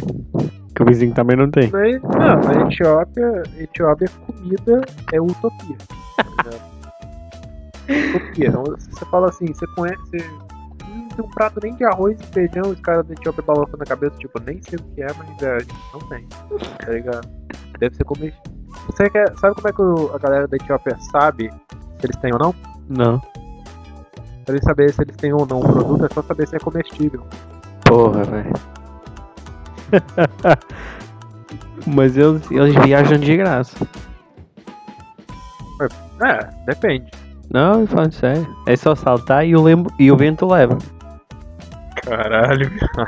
Que o vizinho também não tem. Mas, não, na Etiópia, Etiópia comida é utopia. tá ligado? utopia. Então, você fala assim, você conhece. Hum, tem um prato nem de arroz e feijão, os caras da Etiópia balançando na cabeça, tipo, nem sei o que é, mas é, a não tem. Tá ligado? Deve ser comestível. Você quer, sabe como é que a galera da Etiópia sabe se eles têm ou não? Não. Pra eles saberem se eles têm ou não um produto, é só saber se é comestível. Porra, velho. Mas eles, eles viajam de graça. É, depende. Não, falando sério. É só saltar e o, lem- e o vento leva. Caralho.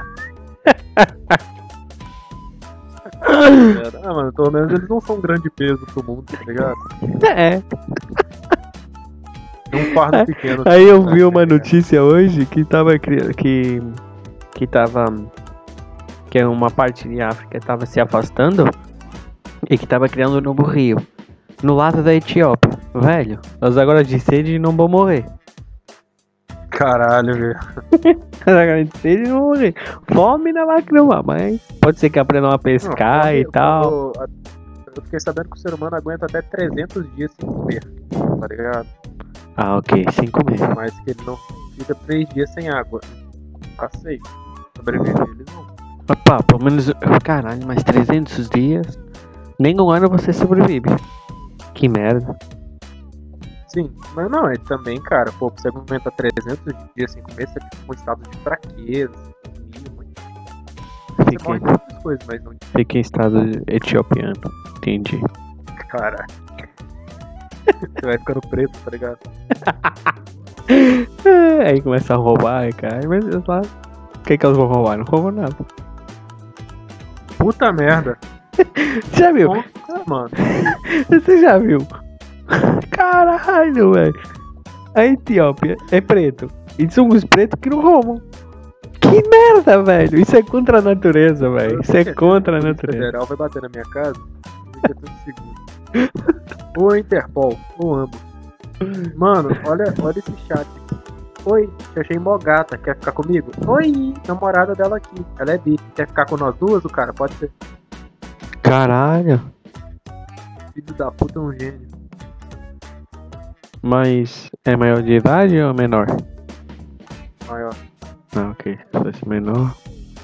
ah, mano, pelo menos eles não são um grande peso pro mundo, tá ligado? É. É um fardo pequeno. Aí eu tá vi uma notícia hoje que tava cri- que que tava que é uma parte de África tava se afastando e que tava criando um novo rio no lado da Etiópia. Velho, nós agora de sede não vão morrer. Caralho, velho. Nós agora de sede não vão morrer. Fome vai criar, mas pode ser que aprendam a pescar Não, e eu- tal. Eu, eu fiquei sabendo que o ser humano aguenta até 300 dias sem comer, tá ligado? Ah, ok, sem comer. Mas que ele não fica 3 dias sem água. Passei. Sobreviver eles não. Opa, pelo menos. Caralho, mais 300 dias. Nem um ano você sobrevive. Que merda. Sim, mas não, é também, cara, pô, você aguenta 300 dias sem comer, você fica com um estado de fraqueza, você morre de outras coisas, mas não fica em estado etiopiano. Entendi. cara. Você vai ficando preto, tá ligado? Aí começa a roubar, cara. Mas lá. O que, que eles vão roubar? Não roubam nada. Puta merda. Já viu? Nossa, mano. Você já viu? Caralho, velho. A Etiópia é preto. E são os pretos que não roubam. Que merda, velho. Isso é contra a natureza, velho. Isso é contra a O natureza. federal vai bater na minha casa, fica tudo seguro. ou a Interpol, ou ambos. Mano, olha, olha esse chat. Oi, te achei mó gata, quer ficar comigo? Oi, namorada dela aqui, ela é bi. Quer ficar com nós duas? O cara pode ser. Caralho. Filho da puta é um gênio. Mas é maior de idade ou menor? Maior. Ah, ok. Se fosse menor.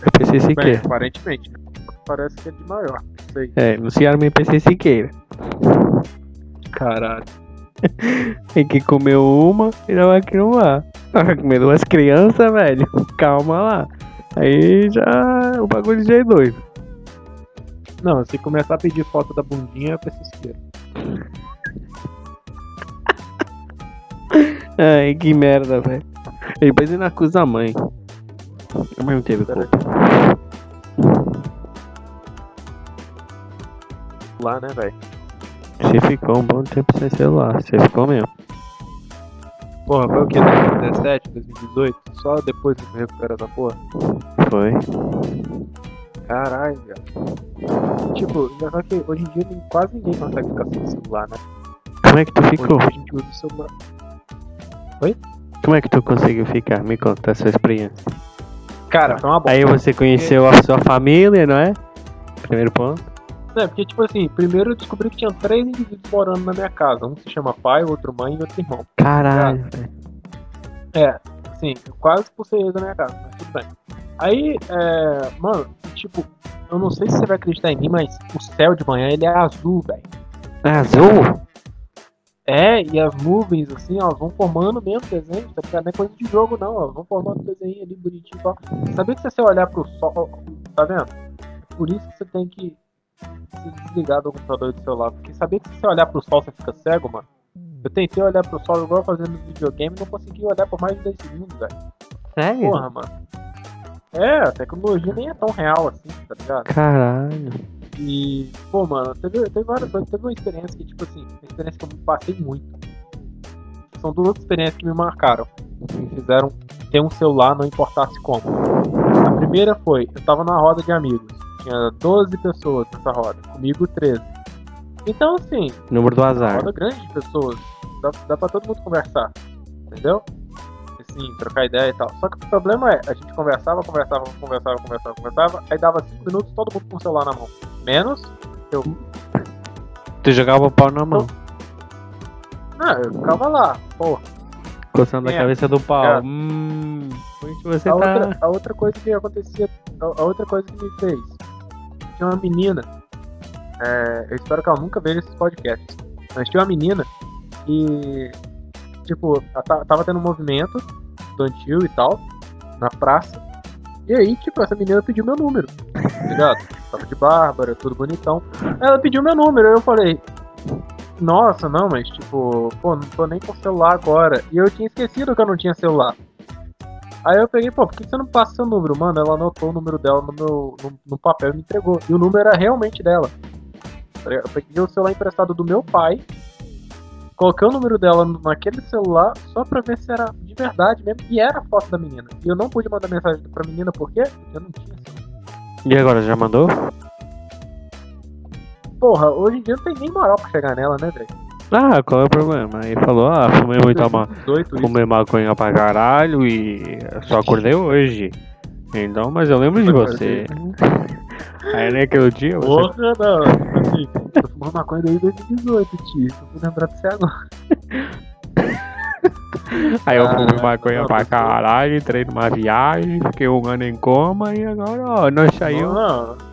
Eu pensei Bem, Siqueira. aparentemente, né? Parece que é de maior. Não sei. É, no Ceará me pensei Siqueira. Caralho. Tem que comer uma e não vai criar. Vai comer duas crianças, velho. Calma lá. Aí já. O bagulho já é doido. Não, se começar a pedir foto da bundinha, é pra se esquerda. Ai, que merda, velho. E depois ele acusa a mãe. A mãe não teve culpa. celular, né, velho? Você ficou um bom tempo sem celular, você ficou mesmo. Porra, foi o que? 2017, 2018? Só depois que recupera essa porra? Foi. Caralho, velho. Tipo, só que hoje em dia quase ninguém consegue ficar sem celular, né? Como é que tu ficou? Hoje a gente usa o celular. Como é que tu conseguiu ficar? Me conta a sua experiência. Cara, foi uma bosta. Aí você conheceu a sua família, não é? Primeiro ponto. É, porque, tipo assim, primeiro eu descobri que tinha três indivíduos morando na minha casa. Um se chama pai, outro mãe e outro irmão. Caralho, velho. É, assim, eu quase expulsei eles da minha casa, mas tudo bem. Aí, é, mano, tipo, eu não sei se você vai acreditar em mim, mas o céu de manhã ele é azul, velho. É azul? É, e as nuvens, assim, elas vão formando mesmo desenho, tá ligado? Não é coisa de jogo, não, elas vão formando desenho ali bonitinho e tal. Sabia que se você olhar pro sol, tá vendo? É por isso que você tem que se desligar do computador do celular, porque sabia que se você olhar pro sol você fica cego, mano? Eu tentei olhar pro sol igual fazendo no videogame e não consegui olhar por mais de 10 segundos, velho. Sério? Porra, mano. É, a tecnologia nem é tão real assim, tá ligado? Caralho. E, pô, mano, teve, teve várias coisas. Teve uma experiência que, tipo assim, uma experiência que eu me passei muito. São duas experiências que me marcaram. Que me fizeram ter um celular, não importasse como. A primeira foi, eu tava numa roda de amigos. Tinha 12 pessoas nessa roda, comigo 13. Então, assim, Número do uma azar. roda grande de pessoas. Dá, dá pra todo mundo conversar. Entendeu? Assim, trocar ideia e tal. Só que o problema é, a gente conversava, conversava, conversava, conversava, conversava, aí dava 5 minutos todo mundo com o celular na mão. Menos eu. Tu jogava o pau na mão, Ah, eu ficava lá. Pô, coçando a É. cabeça do pau. É. Hum. A, tá? outra, a outra coisa que acontecia, a, a outra coisa que me fez. Tinha uma menina. é, eu espero que ela nunca veja esses podcasts. Mas tinha uma menina que. Tipo, ela ta- tava tendo um movimento estudantil e tal, na praça. E aí, tipo, essa menina pediu meu número. Tá ligado? Tava de Bárbara, tudo bonitão. Ela pediu meu número, aí eu falei. Nossa, não, mas tipo, pô, não tô nem com celular agora. E eu tinha esquecido que eu não tinha celular. Aí eu peguei, pô, por que você não passa seu número? Mano, ela anotou o número dela no meu no, no papel e me entregou. E o número era realmente dela. Tá? Eu peguei o celular emprestado do meu pai, coloquei o número dela naquele celular só pra ver se era de verdade mesmo. E era a foto da menina. E eu não pude mandar mensagem pra menina? Porque eu não tinha celular. E agora, já mandou? Porra, hoje em dia não tem nem moral pra chegar nela, né, velho? Ah, qual é o problema? Aí falou, ah, fumei muita ma 2018 isso. fumei maconha pra caralho e só acordei hoje. Então, mas eu lembro de você. Aí naquele dia você. Porra, não. Assim, tô fumando maconha desde 2018, tio. Eu fui lembrar de você agora. Aí eu Ah, fumei maconha não, pra caralho, entrei numa viagem, fiquei um ano em coma e agora, ó, nós saímos.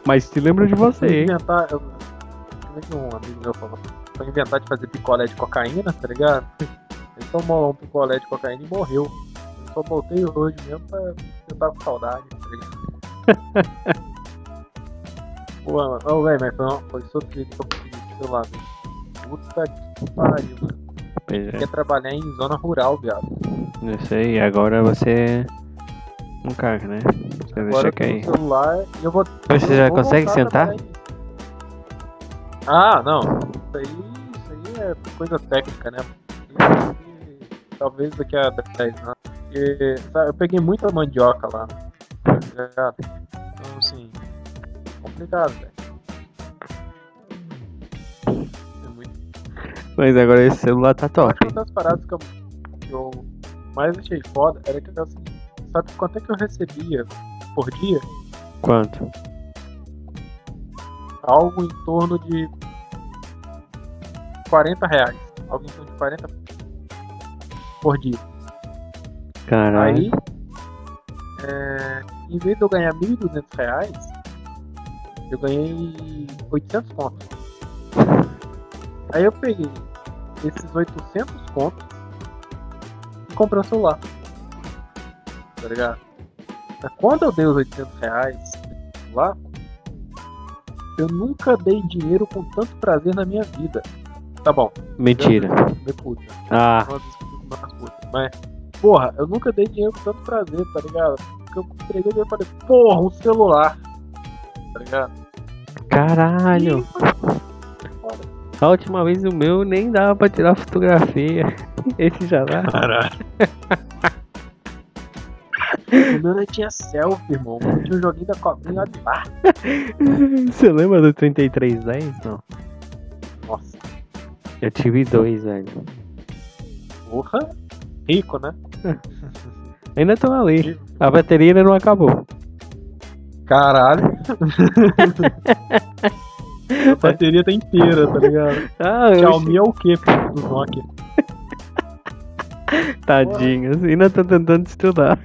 Mas te lembro de você. Eu, como é que um amigo meu falou? Foi inventar de fazer picolé de cocaína, tá ligado? Ele tomou um picolé de cocaína e morreu. Eu só voltei hoje mesmo pra eu tava com saudade, tá ligado? Pô, mano, oh, velho, mas foi, uma- foi sofrido que eu consegui celular, velho. Puta que pariu, mano. Pois é, Quer trabalhar em zona rural, viado. não sei, agora você. Um cara, né? Você deixa Agora tenho um celular eu vou. Você eu já vou consegue sentar? nisso. Ah, não. Isso aí, isso aí é coisa técnica, né? Isso aí, talvez daqui a 10 anos. Porque, sabe, eu peguei muita mandioca lá. tá? Então, assim, complicado, velho. É muito Mas agora esse celular tá top. uma das paradas que eu, que eu mais achei foda era que assim, sabe quanto é que eu recebia por dia? Quanto? Algo em torno de 40 reais. Algo em torno de 40 por dia. Caralho. Aí, é, em vez de eu ganhar 1.200 reais, eu ganhei 800 contos. Aí eu peguei esses 800 contos e comprei um celular. Tá ligado? Mas quando eu dei os 800 reais celular, eu nunca dei dinheiro com tanto prazer na minha vida. Tá bom, Mentira. me puta. Ah. Mas, porra, eu nunca dei dinheiro com tanto prazer, tá ligado? Porque eu entreguei o dinheiro e falei, porra, um celular. Tá ligado? caralho. A última vez o meu nem dava pra tirar fotografia. Esse já dá. Caralho. o meu não tinha selfie, irmão. Eu tinha um joguinho da cobrinha lá. Você lembra do 3310? Não. Eu tive dois, velho. porra. Rico, né? Ainda estão ali. A bateria ainda não acabou. Caralho. A bateria tá inteira, tá ligado? Ah, Xiaomi é o quê, filho do Nokia? Tadinhos. Ainda tô tentando estudar.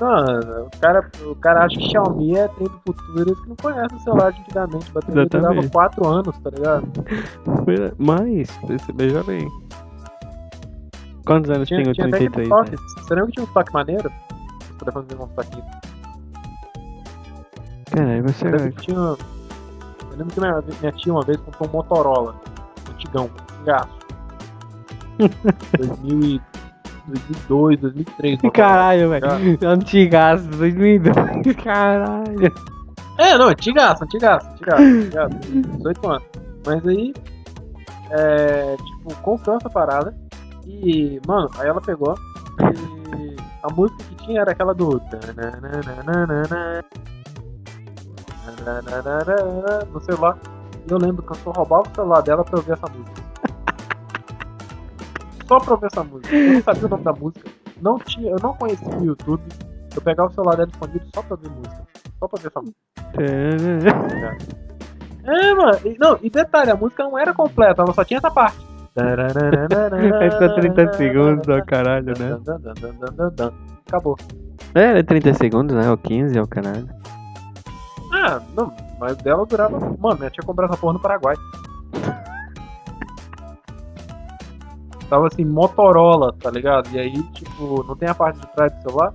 Não, o cara, o cara acha que Xiaomi é trem do futuro, eles que não conhecem o celular de antigamente. Bateria durava Exatamente. 4 anos, tá ligado? Mas, veja bem. Quantos anos Tinha, tem o tinha até aquele 33? toque. né? Você lembra que tinha um toque maneiro? Os telefones um toquinho. Caralho, você Eu lembro que tinha. Eu lembro que minha, minha tia uma vez comprou um Motorola. Antigão, antigaço. 2000 e- 2002, 2003. Motorola. Caralho, velho. Antigaço, 2002. Caralho. É, não, antigaço, antigaço, antigaço, antigaço. 18 anos. Mas aí, é, tipo, comprou essa parada. E, mano, aí ela pegou e a música que tinha era aquela do. No celular. E eu lembro que eu só roubava o celular dela pra ouvir essa música. Só pra ouvir essa música. Eu não sabia o nome da música. Não tinha, eu não conhecia o YouTube. Eu pegava o celular dela escondido só pra ouvir música. Só pra ver essa música. É, mano. E, não, e detalhe, a música não era completa, ela só tinha essa parte. Aí ficou 30 segundos, ó, caralho, né? Acabou. É, era 30 segundos, né? Ou 15, ó, caralho. Ah, não, mas dela durava. Mano, minha tia comprou essa porra no Paraguai. Tava assim, Motorola, tá ligado? E aí, tipo, não tem a parte de trás do celular?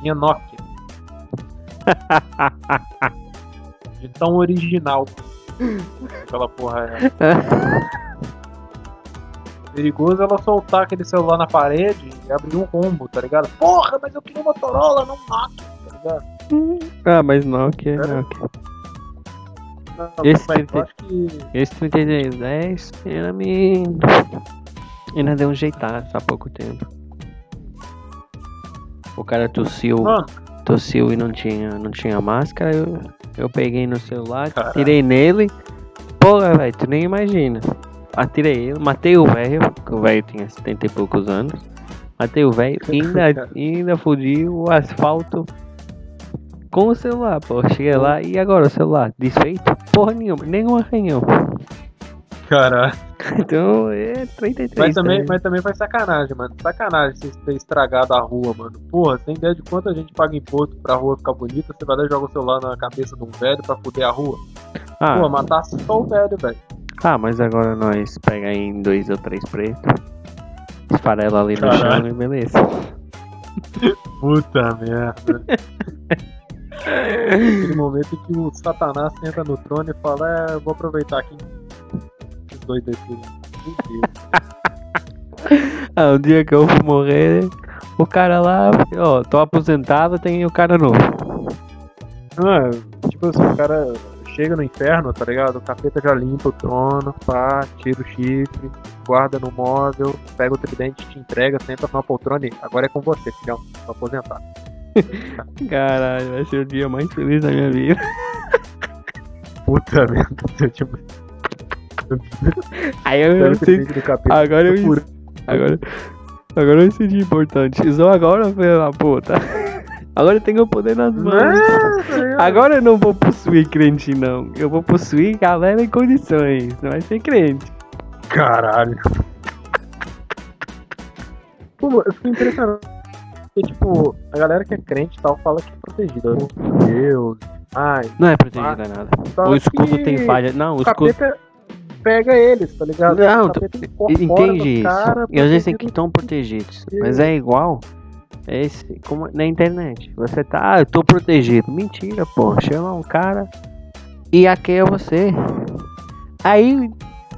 Tinha Nokia. De tão original. Aquela porra é. Perigoso ela soltar aquele celular na parede e abrir um rombo, tá ligado? Porra, mas eu queria Motorola, não Nokia, tá ligado? Ah, mas Nokia, Era? Nokia. Não, Esse mas eu trinta- acho que. Esse 3310 ainda me. Ainda deu um jeitaço há pouco tempo. O cara tossiu, Mano, tossiu e não tinha, não tinha máscara. Eu, eu peguei no celular, Caralho. tirei nele. Porra, velho, tu nem imagina. Atirei ele, matei o velho, que o velho tinha 70 e poucos anos. Matei o velho e ainda, ainda fudi o asfalto com o celular, pô. Cheguei lá e agora o celular desfeito? Porra nenhuma, nenhum arranhão. caralho. Então é 33. Mas também, né? mas também foi sacanagem, mano. Sacanagem você ter estragado a rua, mano. Porra, tem ideia de quanta gente paga imposto pra rua ficar bonita? Você vai lá e joga o celular na cabeça de um velho pra fuder a rua? ah, Pô, matar só o velho, velho. ah, mas agora nós pega aí em dois ou três pretos, esfarela ali no Caralho. chão e beleza. Puta merda. Aquele momento em que o Satanás senta no trono e fala, é, vou aproveitar aqui. Os dois Deus. Ah, um dia que eu vou morrer, o cara lá, ó, tô aposentado, tem o cara novo. Ah, tipo assim, o cara chega no inferno, tá ligado? O capeta já limpa o trono, pá, tira o chifre, guarda no móvel, pega o tridente, te entrega, senta na poltrona e agora é com você, filhão, tô aposentado. Caralho, vai ser o dia mais feliz da minha vida. Puta merda, tipo, Aí eu, pega eu o sei, agora eu, Pura. agora, agora eu decidi importante. Só agora, filho da puta. Agora eu tenho o poder nas mãos. Não, tá? Agora eu não vou possuir crente, não. Eu vou possuir galera em condições. Não vai ser crente. Caralho. Pô, eu fico impressionado. Porque, tipo, a galera que é crente e tal fala que é protegida. por Deus. Ai, Não é protegida nada. só O escudo que tem falha. Não, o O escudo. pega eles, tá ligado? Não, incorpora Entende isso. cara, E eles dizem protegido. que estão protegidos. Mas é igual. É esse, como na internet. Você tá, ah, eu tô protegido. Mentira, pô. Chama um cara e hackeia você. Aí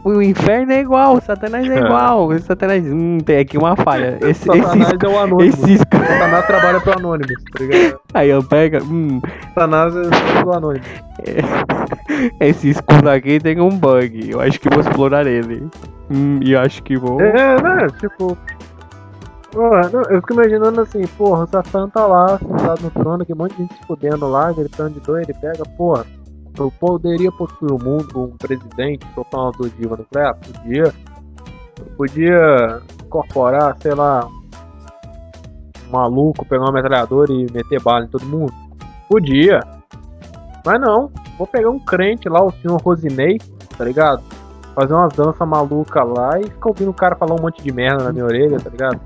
o inferno é igual, o Satanás é É. igual. Satanás, hum, tem aqui uma falha. Esse, Satanás esses, é o Anônimos. esses, Satanás trabalha pro Anônimos, tá ligado? aí eu pego, hum, Satanás é o Anônimos. Esse escudo aqui tem um bug. Eu acho que vou explorar ele. Hum, e acho que vou. É, né? Tipo. Porra, não, eu fico imaginando assim, porra, o Satã tá lá, sentado no trono, que um monte de gente se fudendo lá, gritando de dor, ele pega, porra. Eu poderia possuir o mundo um presidente, soltar uma ogiva nuclear? Podia. Podia incorporar, sei lá, um maluco, pegar uma metralhadora e meter bala em todo mundo? Podia. Mas não, vou pegar um crente lá, o senhor Rosinei, tá ligado? Fazer umas danças malucas lá e ficar ouvindo o cara falar um monte de merda na minha orelha, tá ligado?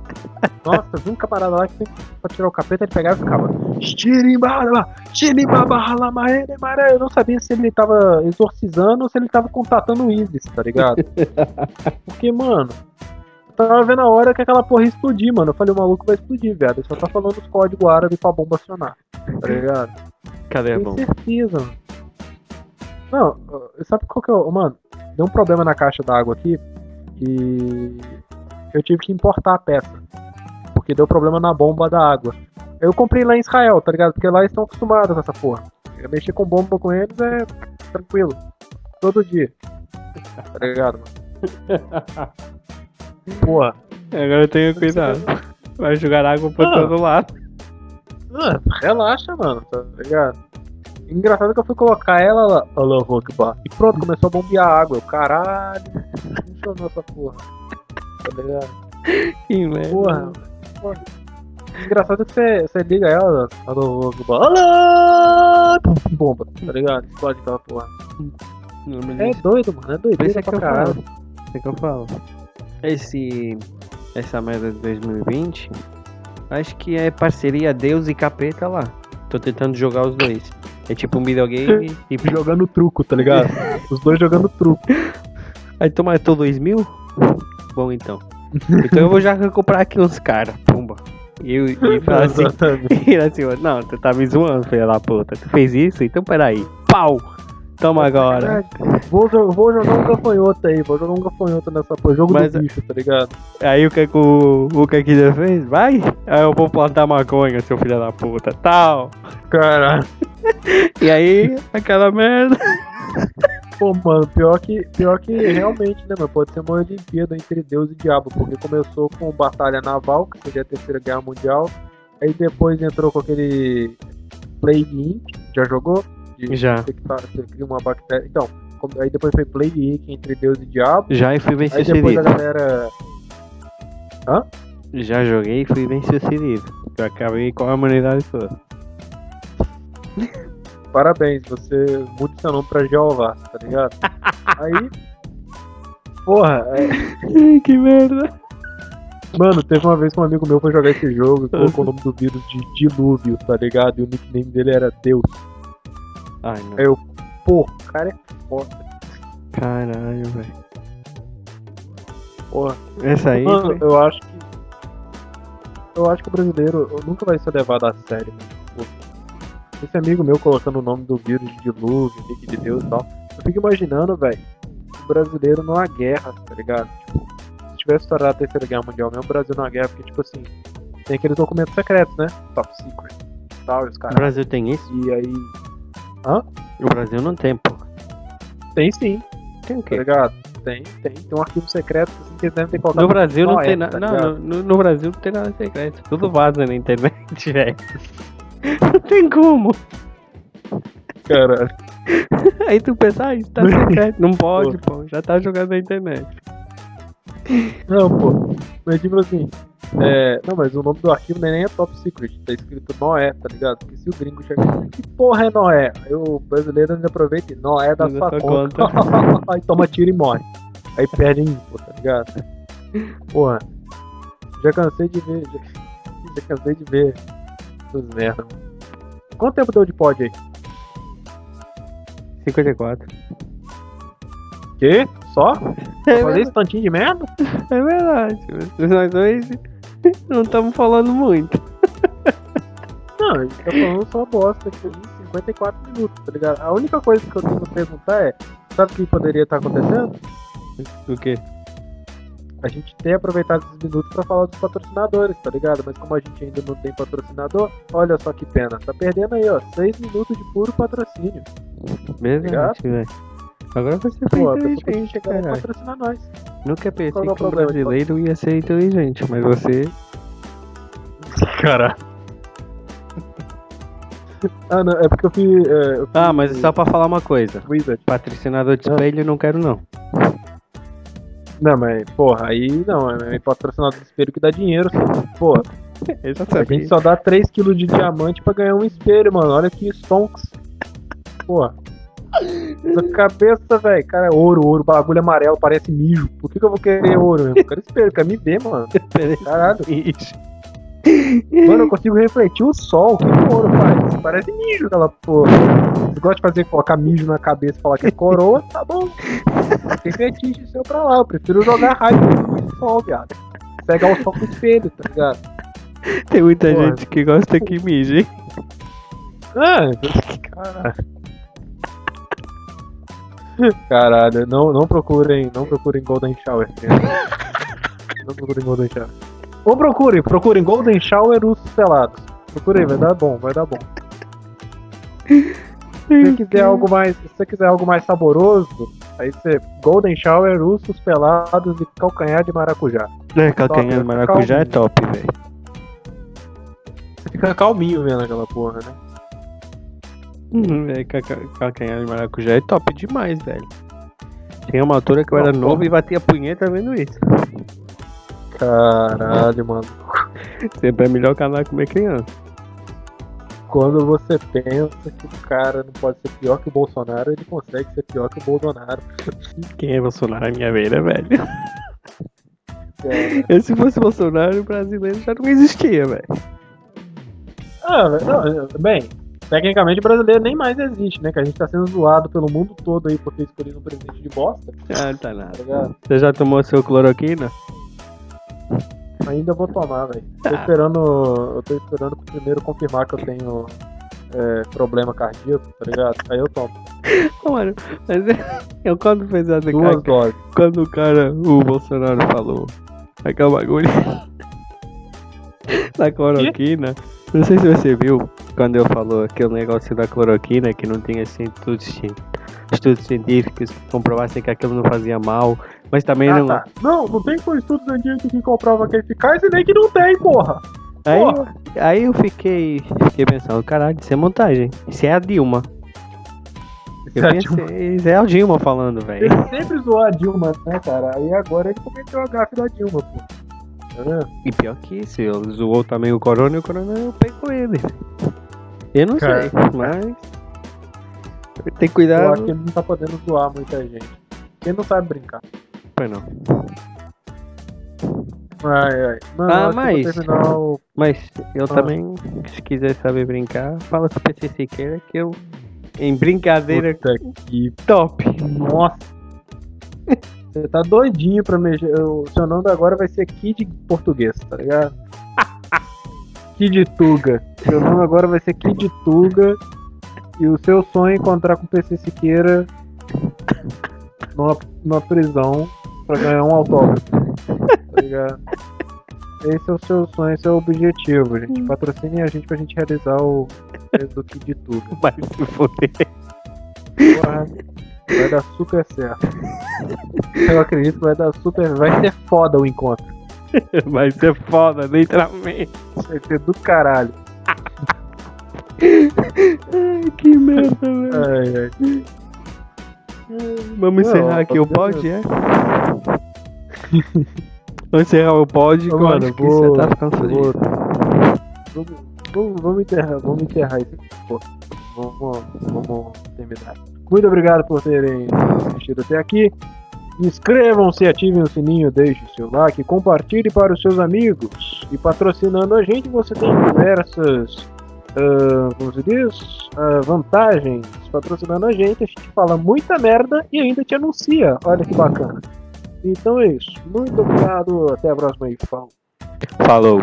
Nossa, vi um camarada lá que pra tirar o capeta ele pegava e ficava. Eu não sabia se ele tava exorcizando ou se ele tava contatando o Isis, tá ligado? Porque, mano, eu tava vendo a hora que aquela porra ia explodir, mano. Eu falei, o maluco vai explodir, velho. Ele só tá falando os códigos árabes pra bomba acionar, tá ligado? Cadê a bomba? certeza, mano. Não, sabe qual que é o. Mano, deu um problema na caixa d'água aqui e eu tive que importar a peça. Porque deu problema na bomba da água. Eu comprei lá em Israel, tá ligado? Porque lá eles estão acostumados com essa porra. Eu mexer com bomba com eles é tranquilo. Todo dia. Tá ligado, mano? Porra. Agora eu tenho cuidado. Vai jogar água por Ah. todo lado. Ah, relaxa, mano, tá ligado? Engraçado que eu fui colocar ela lá, Alô, Rockbar, e pronto, começou a bombear água. Eu, caralho, funcionou essa porra. Tá ligado? Que merda. Porra. Engraçado que você, você liga ela, Alô, Rockbar, Alô, bomba, tá ligado? Explode aquela porra. É isso- doido, mano, é doideira isso é que eu caralho. falo. Isso é que eu falo. Esse. Essa merda de 2020. Acho que é parceria Deus e capeta lá. Tô tentando jogar os dois. É tipo um videogame e. Jogando truco, tá ligado? Os dois jogando truco. Aí toma, eu tô 2000? Bom então. Então eu vou já comprar aqui uns caras. Pumba. E, eu- e falar assim. E assim, não, tu tá me zoando, filha da puta. Tu fez isso? Então peraí. Pau! Toma agora. Vou, vou jogar um gafanhoto aí, vou jogar um gafanhoto nessa porra. Jogo Mas- do bicho, tá ligado? Aí o que que o, o que que ele fez? Vai! Aí eu vou plantar maconha, seu filho da puta. Tal. Caralho. E aí, aquela merda. Pô, mano, pior que, pior que realmente, né, mano? Pode ser uma Olimpíada entre Deus e Diabo, porque começou com Batalha Naval, que seria a Terceira Guerra Mundial. Aí depois entrou com aquele Plague Inc. Já jogou? De- Já. Você, você cria uma bactéria. Então, aí depois foi Plague Inc. entre Deus e Diabo. Já e fui bem Aí depois a sucedido. galera. Já joguei e fui bem sucedido. Eu acabei com a humanidade toda. Parabéns, você muda seu nome pra Jeová, tá ligado? Aí. Porra, é, que merda. Mano, teve uma vez que um amigo meu foi jogar esse jogo e colocou o nome do vírus de Dilúvio, tá ligado? E o nickname dele era Deus. Ai, não. Aí eu, pô, o cara é foda. Caralho, velho. Porra. Essa aí. Mano, foi- eu acho que. Eu acho que o brasileiro nunca vai ser levado a sério, mano. Esse amigo meu colocando o nome do vírus de dilúvio, nick de Deus e tal. Eu fico imaginando, velho, o brasileiro numa guerra, tá ligado? Tipo, se tivesse estourado a terceira guerra mundial mesmo, o Brasil numa guerra, porque, tipo assim, tem aqueles documentos secretos, né? Top secret e tal, os O caras. Brasil tem isso? E aí. O Brasil não tem, pô. Tem sim, Tem o tá quê? ligado? Tem, tem. Tem um arquivo secreto que assim, que eles devem ter colocado. No Brasil não tem nada. tá no, no Brasil não tem nada secreto. Tudo vaza na internet, velho. Não tem como. Caralho. Aí tu pensa, ah, isso tá secreto. Não pode, pô. Já tá jogando na internet. Não, pô. Mas tipo assim. É, não, mas o nome do arquivo nem é top secret, tá escrito Noé, tá ligado? Porque se o gringo chegar, que porra é Noé? Aí o brasileiro ainda aproveita e Noé da sua sua conta. Aí toma tiro e morre. Aí perde em info, tá ligado? Porra. Já cansei de ver. Já, já cansei de ver essas merda. Quanto tempo deu de pod aí? 54. Quê? Só? É fazer esse tantinho de merda? É verdade. Nós dois não estamos falando muito. Não, a gente tá falando só bosta aqui em 54 minutos, tá ligado? A única coisa que eu tenho que perguntar é, sabe o que poderia estar acontecendo? O quê? A gente ter aproveitado esses minutos pra falar dos patrocinadores, tá ligado? Mas como a gente ainda não tem patrocinador, olha só que pena. Tá perdendo aí, ó, 6 minutos de puro patrocínio. Verdade, velho. Agora você foi Pô, inteligente, chegar caralho. patrocinar nós. Nunca pensei Qual é o que um problema? brasileiro ia ser inteligente, mas você. Cara. ah, não, é porque eu fui. É, eu fui Ah, mas só pra falar uma coisa. Wizard. Patrocinador de Ah. espelho não quero não. Não, mas, porra, aí não, é patrocinador do espelho que dá dinheiro. Porra, Eu já a gente só dá 3kg de diamante pra ganhar um espelho, mano. Olha que stonks. Porra. Essa cabeça, velho, cara, é ouro, ouro, bagulho amarelo, parece mijo. Por que, que eu vou querer ouro, meu? Eu quero espelho, quer me ver, mano. Caralho. Mano, eu consigo refletir o sol. O que ouro faz? Parece mijo aquela porra. Você gosta de fazer, colocar mijo na cabeça e falar que é coroa? Tá bom. Tem fetiche seu pra lá. Eu prefiro jogar raio no sol, viado. Pegar o sol com o espelho, tá ligado? Tem muita Porra. gente que gosta que mije. Ah, caralho. Caralho, não, não procurem, não procurem Golden Shower. Não procurem Golden Shower. Ou procurem, procurem Golden Shower ursos pelados. Procurem, vai dar bom, vai dar bom. Se você quiser algo mais, se você quiser algo mais saboroso, aí você Golden Shower, ursos pelados e calcanhar de maracujá. É, calcanhar de Top, maracujá é top, velho. Você fica calminho vendo aquela porra, né? Hum, é, calca- calcanhar de maracujá é top demais, velho. Tinha uma altura que eu era novo e batia punheta vendo isso. Caralho, mano. Sempre é melhor canal comer criança. Quando você pensa que o cara não pode ser pior que o Bolsonaro, ele consegue ser pior que o Bolsonaro. Quem é Bolsonaro é minha veira, velho. E se fosse Bolsonaro, o brasileiro já não existia, velho. Ah, não, bem, tecnicamente o brasileiro nem mais existe, né? Que a gente tá sendo zoado pelo mundo todo aí por ter escolhido um presidente de bosta, Ah, tá nada. tá? Você já tomou seu cloroquina? Ainda vou tomar, velho. Tô Ah. esperando. Eu tô esperando primeiro confirmar que eu tenho é, problema cardíaco, tá ligado? Aí eu tomo. Mano, mas eu quando fez a Duas quando o cara, o Bolsonaro falou aquele bagulho da cloroquina, não sei se você viu quando eu falou aquele negócio da cloroquina que não tinha assim, estudos, estudos científicos que comprovassem que aquilo não fazia mal, mas também Ah, não. tá. Não, não tem com estudos científicos que comprova que é eficaz e nem que não tem, porra. Aí, Porra. aí eu fiquei, fiquei pensando, caralho, isso é montagem. Isso é a Dilma. Eu Isso é a pensei, isso é a Dilma falando, velho. Ele sempre zoou a Dilma, né, cara? Aí agora ele cometeu a gafe da Dilma, pô. Vendo? E pior que isso, ele zoou também o Corona e o Corona pegou ele. Eu não Cara. sei, mas. Tem que Eu cuidar. acho que ele não tá podendo zoar muita gente. Ele não sabe brincar. Não. Ai, ai. Mano, Ah, eu eu mas- vou terminar o. Mas eu Ah. também, se quiser saber brincar, fala com o PC Siqueira que eu. Em brincadeira Puta que. top. Nossa! Você tá doidinho pra mexer. O seu nome agora vai ser Kid Português, tá ligado? Kid Tuga. Seu nome agora vai ser Kid Tuga. E o seu sonho é encontrar com o PC Siqueira numa, numa prisão pra ganhar um autógrafo. Tá ligado? Esse é o seu sonho, esse é o objetivo, gente. Patrocinem a gente pra gente realizar o do Kid Tuga. Vai se foder. Porra, vai dar super certo. Eu acredito que vai dar super. Vai ser foda o encontro. Vai ser foda, literalmente. Vai ser do caralho. Ai, que merda, velho. Ai, ai. Vamos Não, encerrar aqui o pod, é? Vamos encerrar o pod, Mano, acho que vou- você tá ficando fodido. Vamos, vamos, vamos enterrar, vamos enterrar isso. Pô, vamos, vamos terminar. Muito obrigado por terem assistido até aqui. Inscrevam-se, ativem o sininho, deixem o seu like, compartilhe para os seus amigos. E patrocinando a gente, você tem diversas ah, como se diz? Ah, vantagens. Patrocinando a gente, a gente fala muita merda e ainda te anuncia. Olha que bacana. Então é isso. Muito obrigado. Até a próxima aí. Falou. Falou.